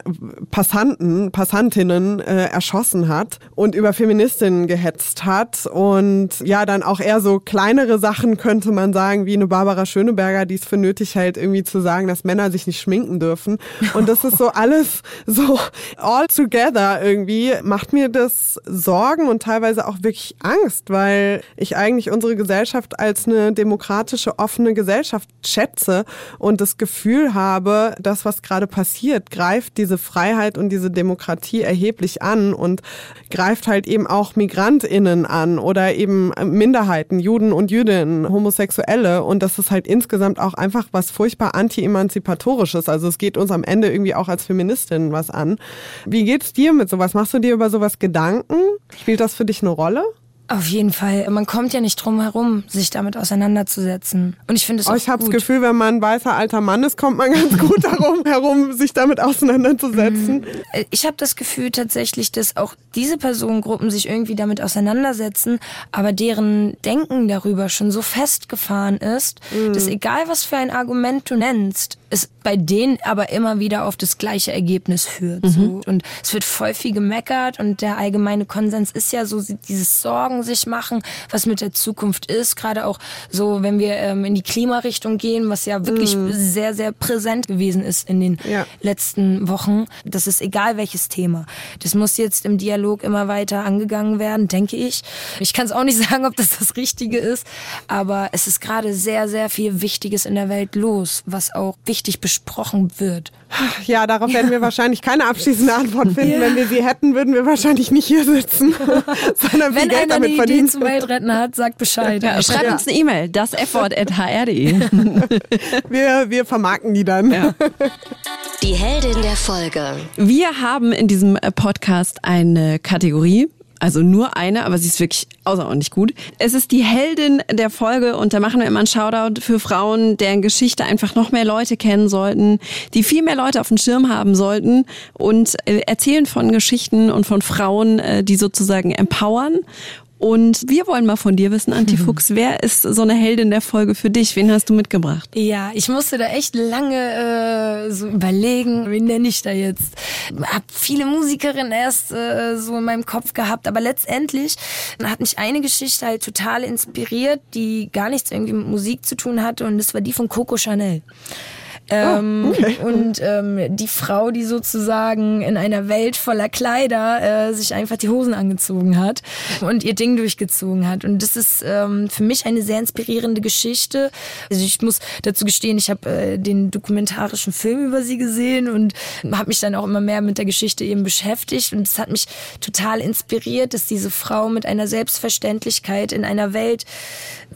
Passanten, Passantinnen äh, erschossen hat und über Feministinnen gehetzt hat und ja, dann auch eher so kleinere Sachen könnte man sagen, wie eine Barbara Schöneberger, die es für nötig hält, irgendwie zu sagen, dass Männer sich nicht schminken dürfen. Und das ist so alles so all together irgendwie, macht mir das Sorgen und teilweise auch wirklich Angst, weil ich eigentlich unsere Gesellschaft als eine demokratische, offene Gesellschaft schätze und das Gefühl habe, das, was gerade passiert, greift diese Freiheit und diese Demokratie erheblich an und greift halt eben auch MigrantInnen an oder eben Minderheiten, Juden und Jüdinnen, Homosexuelle und das ist halt insgesamt auch einfach was furchtbar anti-emanzipatorisches. Also es geht uns am Ende irgendwie auch als Feministinnen was an. Wie geht's dir mit sowas? Machst du dir über sowas Gedanken? Spielt das für dich eine Rolle? Auf jeden Fall. Man kommt ja nicht drum herum, sich damit auseinanderzusetzen. Und ich finde es Oh, auch ich habe das. Gefühl, wenn man ein weißer alter Mann ist, kommt man ganz gut darum herum, sich damit auseinanderzusetzen. Äh, Ich habe das Gefühl tatsächlich, dass auch diese Personengruppen sich irgendwie damit auseinandersetzen, aber deren Denken darüber schon so festgefahren ist, dass egal was für ein Argument du nennst, es bei denen aber immer wieder auf das gleiche Ergebnis führt. So. Und es wird voll viel gemeckert und der allgemeine Konsens ist ja so dieses Sorgen sich machen, was mit der Zukunft ist. Gerade auch so, wenn wir ähm, in die Klimarichtung gehen, was ja wirklich sehr, sehr präsent gewesen ist in den Ja. letzten Wochen. Das ist egal welches Thema. Das muss jetzt im Dialog immer weiter angegangen werden, denke ich. Ich kann es auch nicht sagen, ob das das Richtige ist, aber es ist gerade sehr, sehr viel Wichtiges in der Welt los, was auch wichtig besprochen wird. Ja, darauf werden wir wahrscheinlich keine abschließende Antwort finden. Wenn wir sie hätten, würden wir wahrscheinlich nicht hier sitzen, sondern viel Wenn Geld einer eine damit Idee verdienen. zum Weltretten hat, sagt Bescheid. Ja, schreibt uns eine E-Mail, das f-wort.hr.de. Wir, wir vermarkten die dann. Die Heldin der Folge. Wir haben in diesem Podcast eine Kategorie. Also nur eine, aber sie ist wirklich außerordentlich gut. Es ist die Heldin der Folge und da machen wir immer einen Shoutout für Frauen, deren Geschichte einfach noch mehr Leute kennen sollten, die viel mehr Leute auf dem Schirm haben sollten und äh, erzählen von Geschichten und von Frauen, äh, die sozusagen empowern. Und wir wollen mal von dir wissen, Antifuchs, wer ist so eine Heldin der Folge für dich? Wen hast du mitgebracht? Ja, ich musste da echt lange äh, so überlegen, wen nenne ich da jetzt. Hab viele Musikerinnen erst äh, so in meinem Kopf gehabt, aber letztendlich hat mich eine Geschichte halt total inspiriert, die gar nichts irgendwie mit Musik zu tun hatte und das war die von Coco Chanel. Ähm, Ah, okay. Und ähm, die Frau, die sozusagen in einer Welt voller Kleider äh, sich einfach die Hosen angezogen hat und ihr Ding durchgezogen hat. Und das ist ähm, für mich eine sehr inspirierende Geschichte. Also ich muss dazu gestehen, ich habe äh, den dokumentarischen Film über sie gesehen und habe mich dann auch immer mehr mit der Geschichte eben beschäftigt. Und es hat mich total inspiriert, dass diese Frau mit einer Selbstverständlichkeit in einer Welt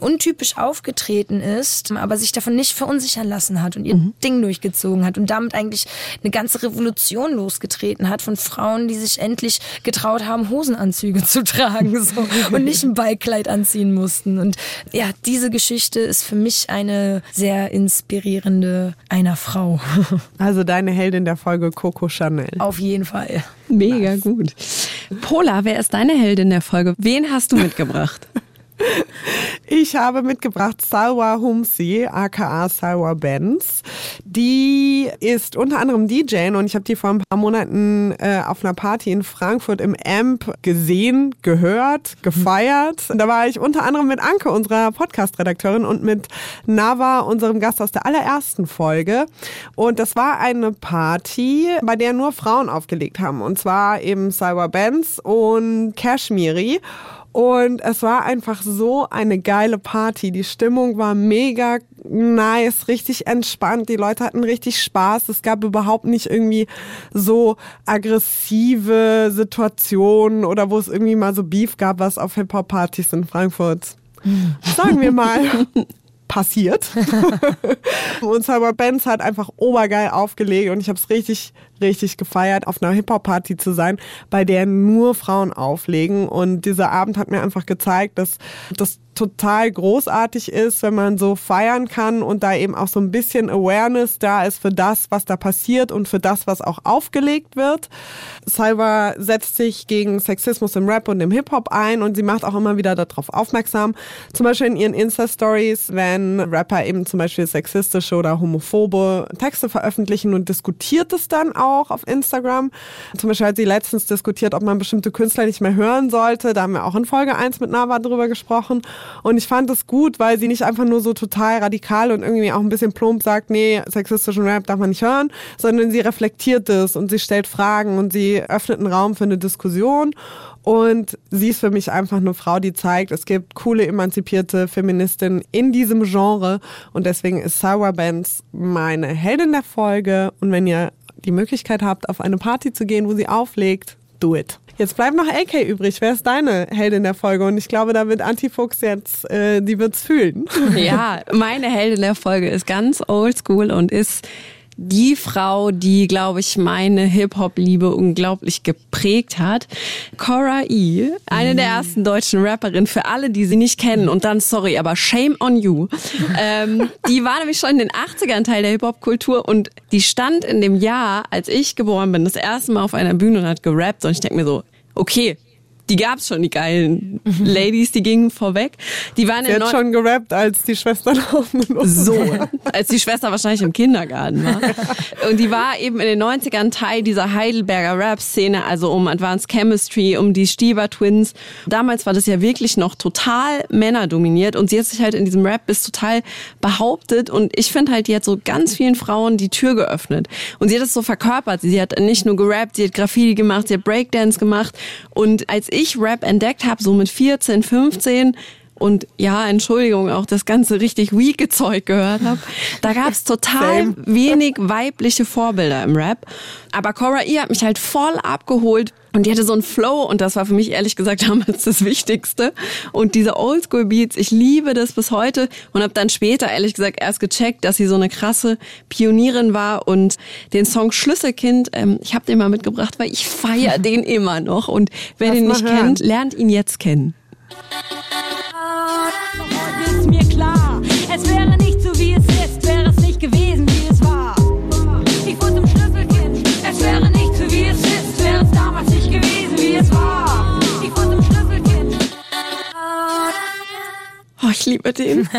untypisch aufgetreten ist, aber sich davon nicht verunsichern lassen hat und ihr Ding durchgezogen hat und damit eigentlich eine ganze Revolution losgetreten hat von Frauen, die sich endlich getraut haben, Hosenanzüge zu tragen so, und nicht ein Ballkleid anziehen mussten. Und ja, diese Geschichte ist für mich eine sehr inspirierende einer Frau. Also deine Heldin der Folge Coco Chanel. Auf jeden Fall. Mega gut. Pola, wer ist deine Heldin der Folge? Wen hast du mitgebracht? Ich habe mitgebracht Salwa Humsi, aka Salwa Benz. Die ist unter anderem DJ und ich habe die vor ein paar Monaten äh, auf einer Party in Frankfurt im Amp gesehen, gehört, gefeiert. Da war ich unter anderem mit Anke, unserer Podcast-Redakteurin, und mit Nava, unserem Gast aus der allerersten Folge. Und das war eine Party, bei der nur Frauen aufgelegt haben. Und zwar eben Salwa Benz und Kashmiri. Und es war einfach so eine geile Party. Die Stimmung war mega nice, richtig entspannt. Die Leute hatten richtig Spaß. Es gab überhaupt nicht irgendwie so aggressive Situationen oder wo es irgendwie mal so Beef gab, was auf Hip-Hop-Partys in Frankfurt, sagen wir mal, passiert. und Cyber Benz hat einfach obergeil aufgelegt und ich habe es richtig, richtig gefeiert, auf einer Hip-Hop-Party zu sein, bei der nur Frauen auflegen. Und dieser Abend hat mir einfach gezeigt, dass das total großartig ist, wenn man so feiern kann und da eben auch so ein bisschen Awareness da ist für das, was da passiert und für das, was auch aufgelegt wird. Salva setzt sich gegen Sexismus im Rap und im Hip-Hop ein und sie macht auch immer wieder darauf aufmerksam. Zum Beispiel in ihren Insta-Stories, wenn Rapper eben zum Beispiel sexistische oder homophobe Texte veröffentlichen und diskutiert es dann auch auf Instagram. Zum Beispiel hat sie letztens diskutiert, ob man bestimmte Künstler nicht mehr hören sollte. Da haben wir auch in Folge 1 mit Nava drüber gesprochen. Und ich fand es gut, weil sie nicht einfach nur so total radikal und irgendwie auch ein bisschen plump sagt, nee, sexistischen Rap darf man nicht hören, sondern sie reflektiert es und sie stellt Fragen und sie öffnet einen Raum für eine Diskussion. Und sie ist für mich einfach eine Frau, die zeigt, es gibt coole, emanzipierte Feministinnen in diesem Genre. Und deswegen ist Sarah Benz meine Heldin der Folge. Und wenn ihr die Möglichkeit habt, auf eine Party zu gehen, wo sie auflegt, do it. Jetzt bleibt noch AK übrig. Wer ist deine Heldin der Folge? Und ich glaube, da wird Antifuchs jetzt, äh, die wird's fühlen. Ja, meine Heldin der Folge ist ganz oldschool und ist die Frau, die, glaube ich, meine Hip-Hop-Liebe unglaublich geprägt hat. Cora E., eine der ersten deutschen Rapperinnen, für alle, die sie nicht kennen. Und dann, sorry, aber shame on you. ähm, die war nämlich schon in den 80ern Teil der Hip-Hop-Kultur und die stand in dem Jahr, als ich geboren bin, das erste Mal auf einer Bühne und hat gerappt. Und ich denke mir so, okay, die gab's schon, die geilen Ladies, die gingen vorweg. Die waren Sie in hat schon gerappt, als die Schwester noch so, als die Schwester wahrscheinlich im Kindergarten war. Und die war eben in den 90ern Teil dieser Heidelberger Rap-Szene, also um Advanced Chemistry, um die Stieber Twins. Damals war das ja wirklich noch total männerdominiert und sie hat sich halt in diesem Rap bis total behauptet und ich finde halt, die hat so ganz vielen Frauen die Tür geöffnet. Und sie hat es so verkörpert. Sie hat nicht nur gerappt, sie hat Graffiti gemacht, sie hat Breakdance gemacht und als ich Rap entdeckt habe, so mit 14, 15, und ja, Entschuldigung, auch das ganze richtig weake Zeug gehört habe, da gab's total Same. wenig weibliche Vorbilder im Rap. Aber Cora E hat mich halt voll abgeholt und die hatte so einen Flow und das war für mich ehrlich gesagt damals das Wichtigste. Und diese Oldschool-Beats, ich liebe das bis heute und habe dann später ehrlich gesagt erst gecheckt, dass sie so eine krasse Pionierin war und den Song Schlüsselkind, ähm, ich habe den mal mitgebracht, weil ich feier den immer noch und wer Lass den nicht hören. kennt, lernt ihn jetzt kennen. Ich liebe den.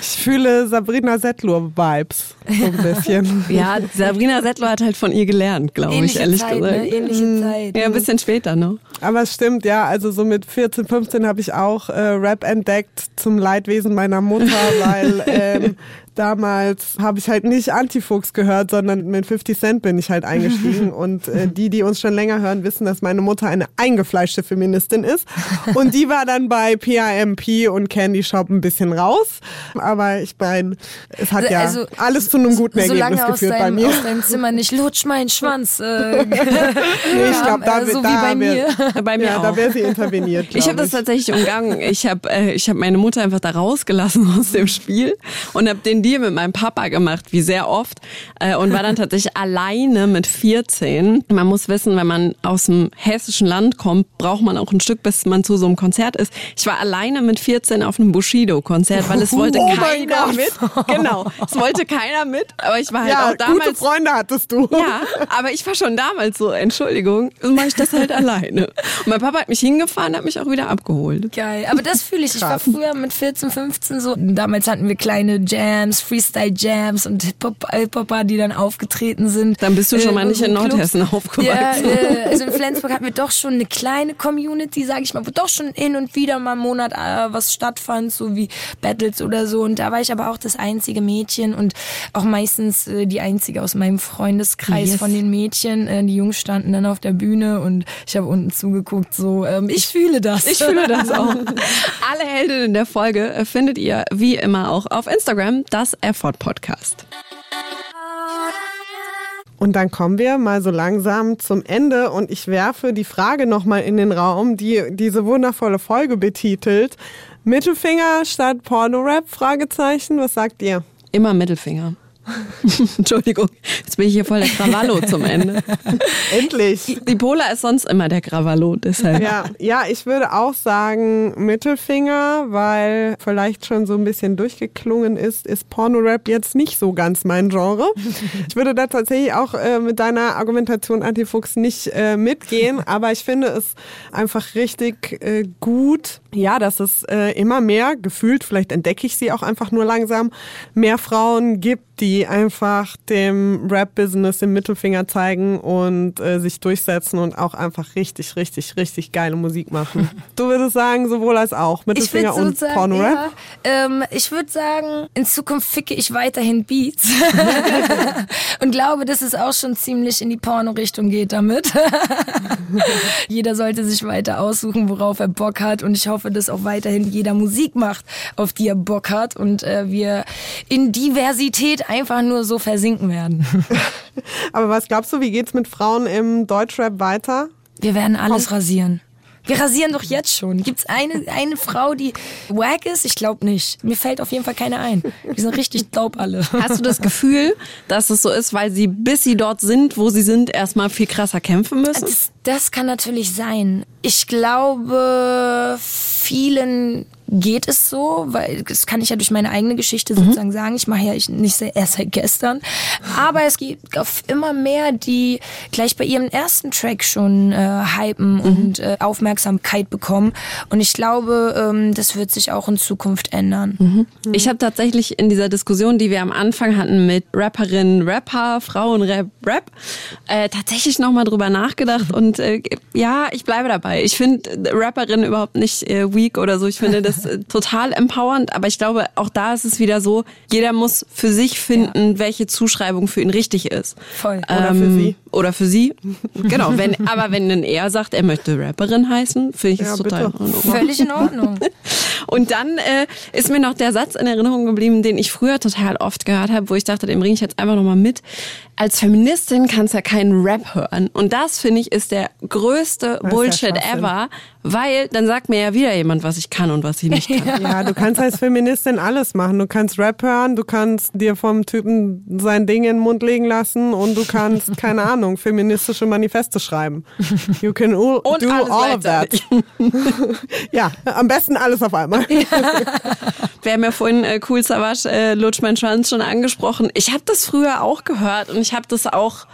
Ich fühle Sabrina Settler-Vibes. So ein bisschen. Ja, Sabrina Settler hat halt von ihr gelernt, glaube ich, ehrlich Zeit, gesagt. ne? Ähnliche Zeit. Ja, ein bisschen später noch. Aber es stimmt, ja. Also so mit 14, 15 habe ich auch äh, Rap entdeckt zum Leidwesen meiner Mutter, weil ähm, damals habe ich halt nicht Antifuchs gehört, sondern mit 50 Cent bin ich halt eingestiegen. Und äh, die, die uns schon länger hören, wissen, dass meine Mutter eine eingefleischte Feministin ist. Und die war dann bei PIMP und Candy Shop ein bisschen raus. Aber ich meine, es hat ja Also, alles zu einem guten Ergebnis Solange geführt bei deinem, mir. aus deinem Zimmer nicht lutsch mein Schwanz. Äh, Nee, ich glaube, da, äh, so da wie bei wär- mir. Bei mir Ja, auch. da wäre sie interveniert. Ich habe das tatsächlich umgangen. Ich habe äh, ich hab meine Mutter einfach da rausgelassen aus dem Spiel und habe den Deal mit meinem Papa gemacht, wie sehr oft. Äh, und war dann tatsächlich alleine mit 14. Man muss wissen, wenn man aus dem hessischen Land kommt, braucht man auch ein Stück, bis man zu so einem Konzert ist. Ich war alleine mit 14 auf einem Bushido-Konzert, weil es wollte Oh keiner mit. Genau, es wollte keiner mit, aber ich war halt Ja, auch damals... gute Freunde hattest du. Ja, aber ich war schon damals so, Entschuldigung, dann mache ich das halt alleine. Und mein Papa hat mich hingefahren, hat mich auch wieder abgeholt. Geil, aber das fühle ich. Ich war früher mit 14, 15 so. Damals hatten wir kleine Jams, Freestyle-Jams und Hip-Hop- Hip-Hopper, die dann aufgetreten sind. Dann bist du schon Äh, mal nicht in. Nordhessen aufgewachsen. Ja, äh, also in Flensburg hatten wir doch schon eine kleine Community, sage ich mal, wo doch schon hin und wieder mal im Monat äh, was stattfand, so wie Battles oder so. Und da war ich aber auch das einzige Mädchen und auch meistens äh, die einzige aus meinem Freundeskreis Yes. von den Mädchen. Äh, die Jungs standen dann auf der Bühne und ich habe unten zugeguckt. So, ähm, ich fühle das. Ich fühle das auch. Alle Heldinnen der Folge äh, findet ihr wie immer auch auf Instagram, das Erfurt Podcast. Und dann kommen wir mal so langsam zum Ende und ich werfe die Frage nochmal in den Raum, die diese wundervolle Folge betitelt. Mittelfinger statt Porno-Rap? Fragezeichen. Was sagt ihr? Immer Mittelfinger. Entschuldigung, jetzt bin ich hier voll der Krawallo zum Ende. Endlich. Die Pola ist sonst immer der Krawallo, deshalb. Ja, ja, ich würde auch sagen Mittelfinger, weil vielleicht schon so ein bisschen durchgeklungen ist, ist Porno-Rap jetzt nicht so ganz mein Genre. Ich würde da tatsächlich auch äh, mit deiner Argumentation Antifuchs nicht äh, mitgehen, aber ich finde es einfach richtig äh, gut, ja, dass es äh, immer mehr gefühlt, vielleicht entdecke ich sie auch einfach nur langsam, mehr Frauen gibt, die einfach dem Rap-Business den Mittelfinger zeigen und äh, sich durchsetzen und auch einfach richtig, richtig, richtig geile Musik machen. Du würdest sagen, sowohl als auch. Mittelfinger und so Porno-Rap. ja, ähm, ich würde sagen, in Zukunft ficke ich weiterhin Beats und glaube, dass es auch schon ziemlich in die Porno-Richtung geht damit. jeder sollte sich weiter aussuchen, worauf er Bock hat und ich hoffe, dass auch weiterhin jeder Musik macht, auf die er Bock hat und äh, wir in Diversität einfach nur so versinken werden. Aber was glaubst du, wie geht's mit Frauen im Deutschrap weiter? Wir werden alles rasieren. Wir rasieren doch jetzt schon. Gibt's eine, eine Frau, die wack ist? Ich glaube nicht. Mir fällt auf jeden Fall keine ein. Die sind richtig dope alle. Hast du das Gefühl, dass es so ist, weil sie, bis sie dort sind, wo sie sind, erstmal viel krasser kämpfen müssen? Das, das kann natürlich sein. Ich glaube, vielen geht es so, weil das kann ich ja durch meine eigene Geschichte sozusagen sagen. Ich mache ja ich nicht sehr, erst seit gestern. Aber es gibt auf immer mehr, die gleich bei ihrem ersten Track schon äh, hypen und äh, Aufmerksamkeit bekommen. Und ich glaube, ähm, das wird sich auch in Zukunft ändern. Ich habe tatsächlich in dieser Diskussion, die wir am Anfang hatten mit Rapperinnen, Rapper, Frauenrap, Rap, äh, tatsächlich nochmal drüber nachgedacht und äh, ja, ich bleibe dabei. Ich finde Rapperinnen überhaupt nicht äh, weak oder so. Ich finde das äh, total empowernd, aber ich glaube, auch da ist es wieder so, jeder muss für sich finden, welche Zuschreibung für ihn richtig ist. Voll. Oder für sie. Oder für sie. Genau, wenn, aber wenn dann er sagt, er möchte Rapperin heißen, finde ich es Ja, total bitte. in Ordnung. Völlig in Ordnung. Und dann äh, ist mir noch der Satz in Erinnerung geblieben, den ich früher total oft gehört habe, wo ich dachte, den bringe ich jetzt einfach nochmal mit. Als Feministin kannst du ja keinen Rap hören. Und das, finde ich, ist der größte ja Bullshit Schwachsinn. ever, weil dann sagt mir ja wieder jemand, was ich kann und was ich nicht kann. Ja, du kannst als Feministin alles machen. Du kannst Rap hören, du kannst dir vom Typen sein Ding in den Mund legen lassen und du kannst, keine Ahnung, feministische Manifeste schreiben. You can all, Und do all of that. Ja, am besten alles auf einmal. Wir haben ja vorhin äh, Cool Savage, äh, Lutsch mein Schwanz schon angesprochen. Ich habe das früher auch gehört und ich habe das auch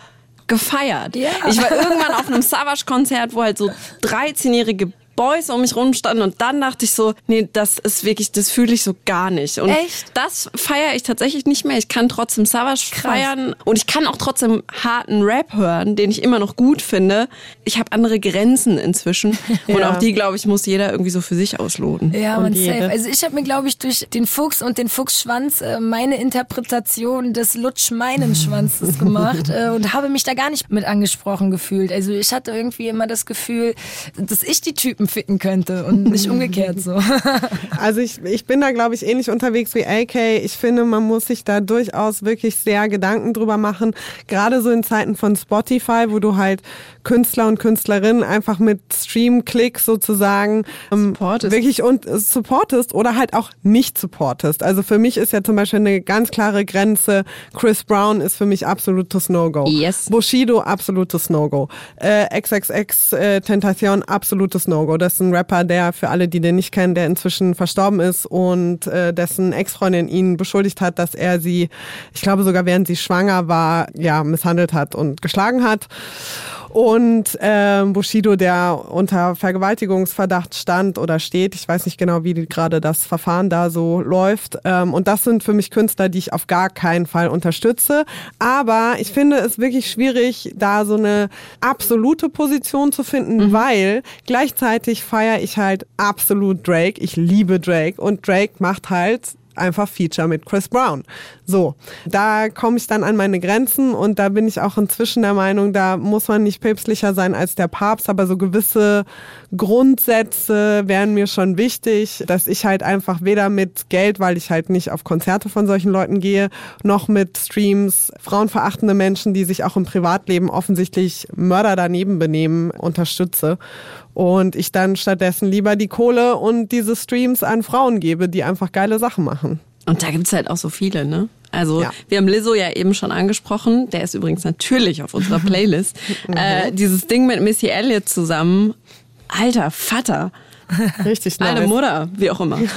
gefeiert. Ja. Ich war irgendwann auf einem Savage-Konzert, wo halt so 13-jährige Boys um mich rum standen und dann dachte ich so, nee, das ist wirklich, das fühle ich so gar nicht. Und Echt? das feiere ich tatsächlich nicht mehr. Ich kann trotzdem Savage feiern und ich kann auch trotzdem harten Rap hören, den ich immer noch gut finde. Ich habe andere Grenzen inzwischen und auch die, glaube ich, muss jeder irgendwie so für sich ausloten. Ja, und man safe. Also ich habe mir, glaube ich, durch den Fuchs und den Fuchsschwanz äh, meine Interpretation des Lutsch-Meinen-Schwanzes gemacht äh, und habe mich da gar nicht mit angesprochen gefühlt. Also ich hatte irgendwie immer das Gefühl, dass ich die Typen ficken könnte und nicht umgekehrt so. Also ich, ich bin da, glaube ich, ähnlich unterwegs wie AK. Ich finde, man muss sich da durchaus wirklich sehr Gedanken drüber machen. Gerade so in Zeiten von Spotify, wo du halt Künstler und Künstlerinnen einfach mit Stream-Klicks sozusagen ähm, Supportest. wirklich und äh, supportest oder halt auch nicht supportest. Also für mich ist ja zum Beispiel eine ganz klare Grenze. Chris Brown ist für mich absolutes No-Go. Yes. Bushido, absolutes No-Go. Äh, XXX äh, Tentation, absolutes No-Go. Das ist ein Rapper, der für alle, die den nicht kennen, der inzwischen verstorben ist und äh, dessen Ex-Freundin ihn beschuldigt hat, dass er sie, ich glaube sogar während sie schwanger war, ja, misshandelt hat und geschlagen hat. Und ähm, Bushido, der unter Vergewaltigungsverdacht stand oder steht, ich weiß nicht genau, wie gerade das Verfahren da so läuft. Ähm, und das sind für mich Künstler, die ich auf gar keinen Fall unterstütze. Aber ich finde es wirklich schwierig, da so eine absolute Position zu finden, weil gleichzeitig feiere ich halt absolut Drake. Ich liebe Drake und Drake macht halt einfach Feature mit Chris Brown. So, da komme ich dann an meine Grenzen und da bin ich auch inzwischen der Meinung, da muss man nicht päpstlicher sein als der Papst, aber so gewisse Grundsätze wären mir schon wichtig, dass ich halt einfach weder mit Geld, weil ich halt nicht auf Konzerte von solchen Leuten gehe, noch mit Streams frauenverachtende Menschen, die sich auch im Privatleben offensichtlich Mörder daneben benehmen, unterstütze. Und ich dann stattdessen lieber die Kohle und diese Streams an Frauen gebe, die einfach geile Sachen machen. Und da gibt's halt auch so viele, ne? Also Ja. wir haben Lizzo ja eben schon angesprochen, der ist übrigens natürlich auf unserer Playlist. äh, dieses Ding mit Missy Elliott zusammen, alter Vater, Richtig nice. alte Mutter, wie auch immer.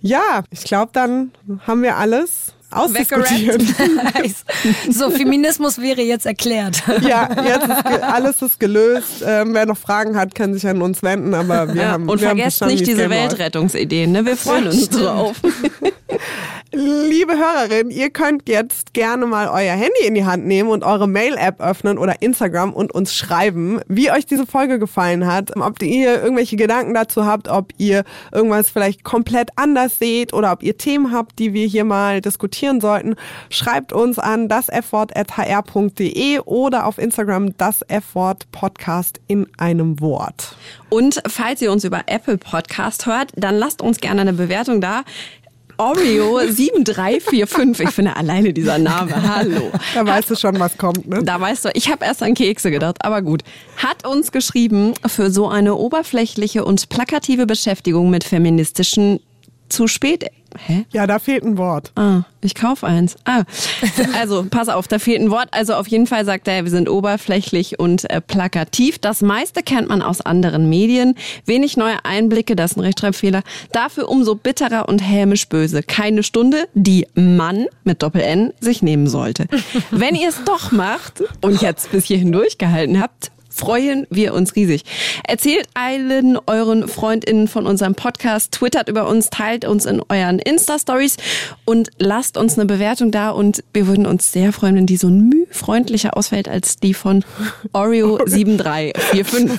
Ja, ich glaube, dann haben wir alles ausdiskutiert. Nice. so, Feminismus wäre jetzt erklärt. ja, jetzt ist alles ist gelöst. Ähm, wer noch Fragen hat, kann sich an uns wenden, aber wir Ja, haben und wir haben vergesst verstanden, nicht diese. Weltrettungsideen, ne? Wir freuen uns drauf. Liebe Hörerin, ihr könnt jetzt gerne mal euer Handy in die Hand nehmen und eure Mail-App öffnen oder Instagram und uns schreiben, wie euch diese Folge gefallen hat, ob ihr irgendwelche Gedanken dazu habt, ob ihr irgendwas vielleicht komplett anders seht oder ob ihr Themen habt, die wir hier mal diskutieren sollten. Schreibt uns an dasfwort.hr.de oder auf Instagram das in einem Wort. Und falls ihr uns über Apple Podcast hört, dann lasst uns gerne eine Bewertung da. Oreo 7345. Ich finde alleine dieser Name. Hallo. Da weißt du schon, was kommt, ne? Da weißt du, ich habe erst an Kekse gedacht, aber gut. Hat uns geschrieben, für so eine oberflächliche und plakative Beschäftigung mit feministischen zu spät. Hä? Ja, da fehlt ein Wort. Ah, ich kauf eins. Ah, also pass auf, da fehlt ein Wort. Also auf jeden Fall sagt er, wir sind oberflächlich und äh, plakativ. Das meiste kennt man aus anderen Medien. Wenig neue Einblicke, das ist ein Rechtschreibfehler. Dafür umso bitterer und hämisch böse. Keine Stunde, die Mann mit Doppel-N sich nehmen sollte. Wenn ihr es doch macht und jetzt bis hierhin durchgehalten habt, freuen wir uns riesig. Erzählt allen euren FreundInnen von unserem Podcast, twittert über uns, teilt uns in euren Insta-Stories und lasst uns eine Bewertung da und wir würden uns sehr freuen, wenn die so ein Müh freundlicher ausfällt als die von Oreo7345.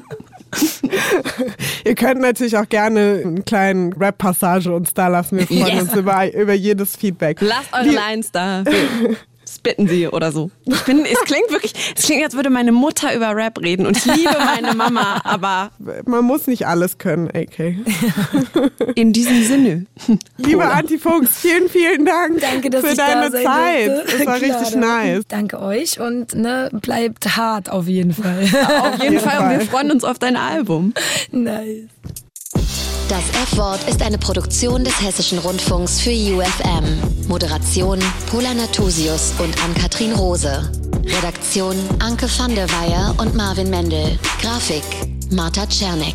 Ihr könnt natürlich auch gerne einen kleinen Rap-Passage uns da lassen. Wir freuen Yes. uns über, über jedes Feedback. Lasst eure Lines da. Spitten sie oder so. Ich bin, es klingt wirklich, es klingt, als würde meine Mutter über Rap reden und ich liebe meine Mama, aber Man muss nicht alles können, AK. in diesem Sinne. Liebe Antifuchs, vielen, vielen Dank Danke, dass für ich deine da sein Zeit. durfte. Das war Klar, richtig danke. nice. Danke euch und ne, bleibt hart auf jeden Fall. Auf jeden Fall und wir Fall. freuen uns auf dein Album. nice. Das F-Wort ist eine Produktion des Hessischen Rundfunks für UFM. Moderation Pola Natusius und Ann-Kathrin Rose. Redaktion Anke van der Weyer und Marvin Mendel. Grafik Marta Czernek.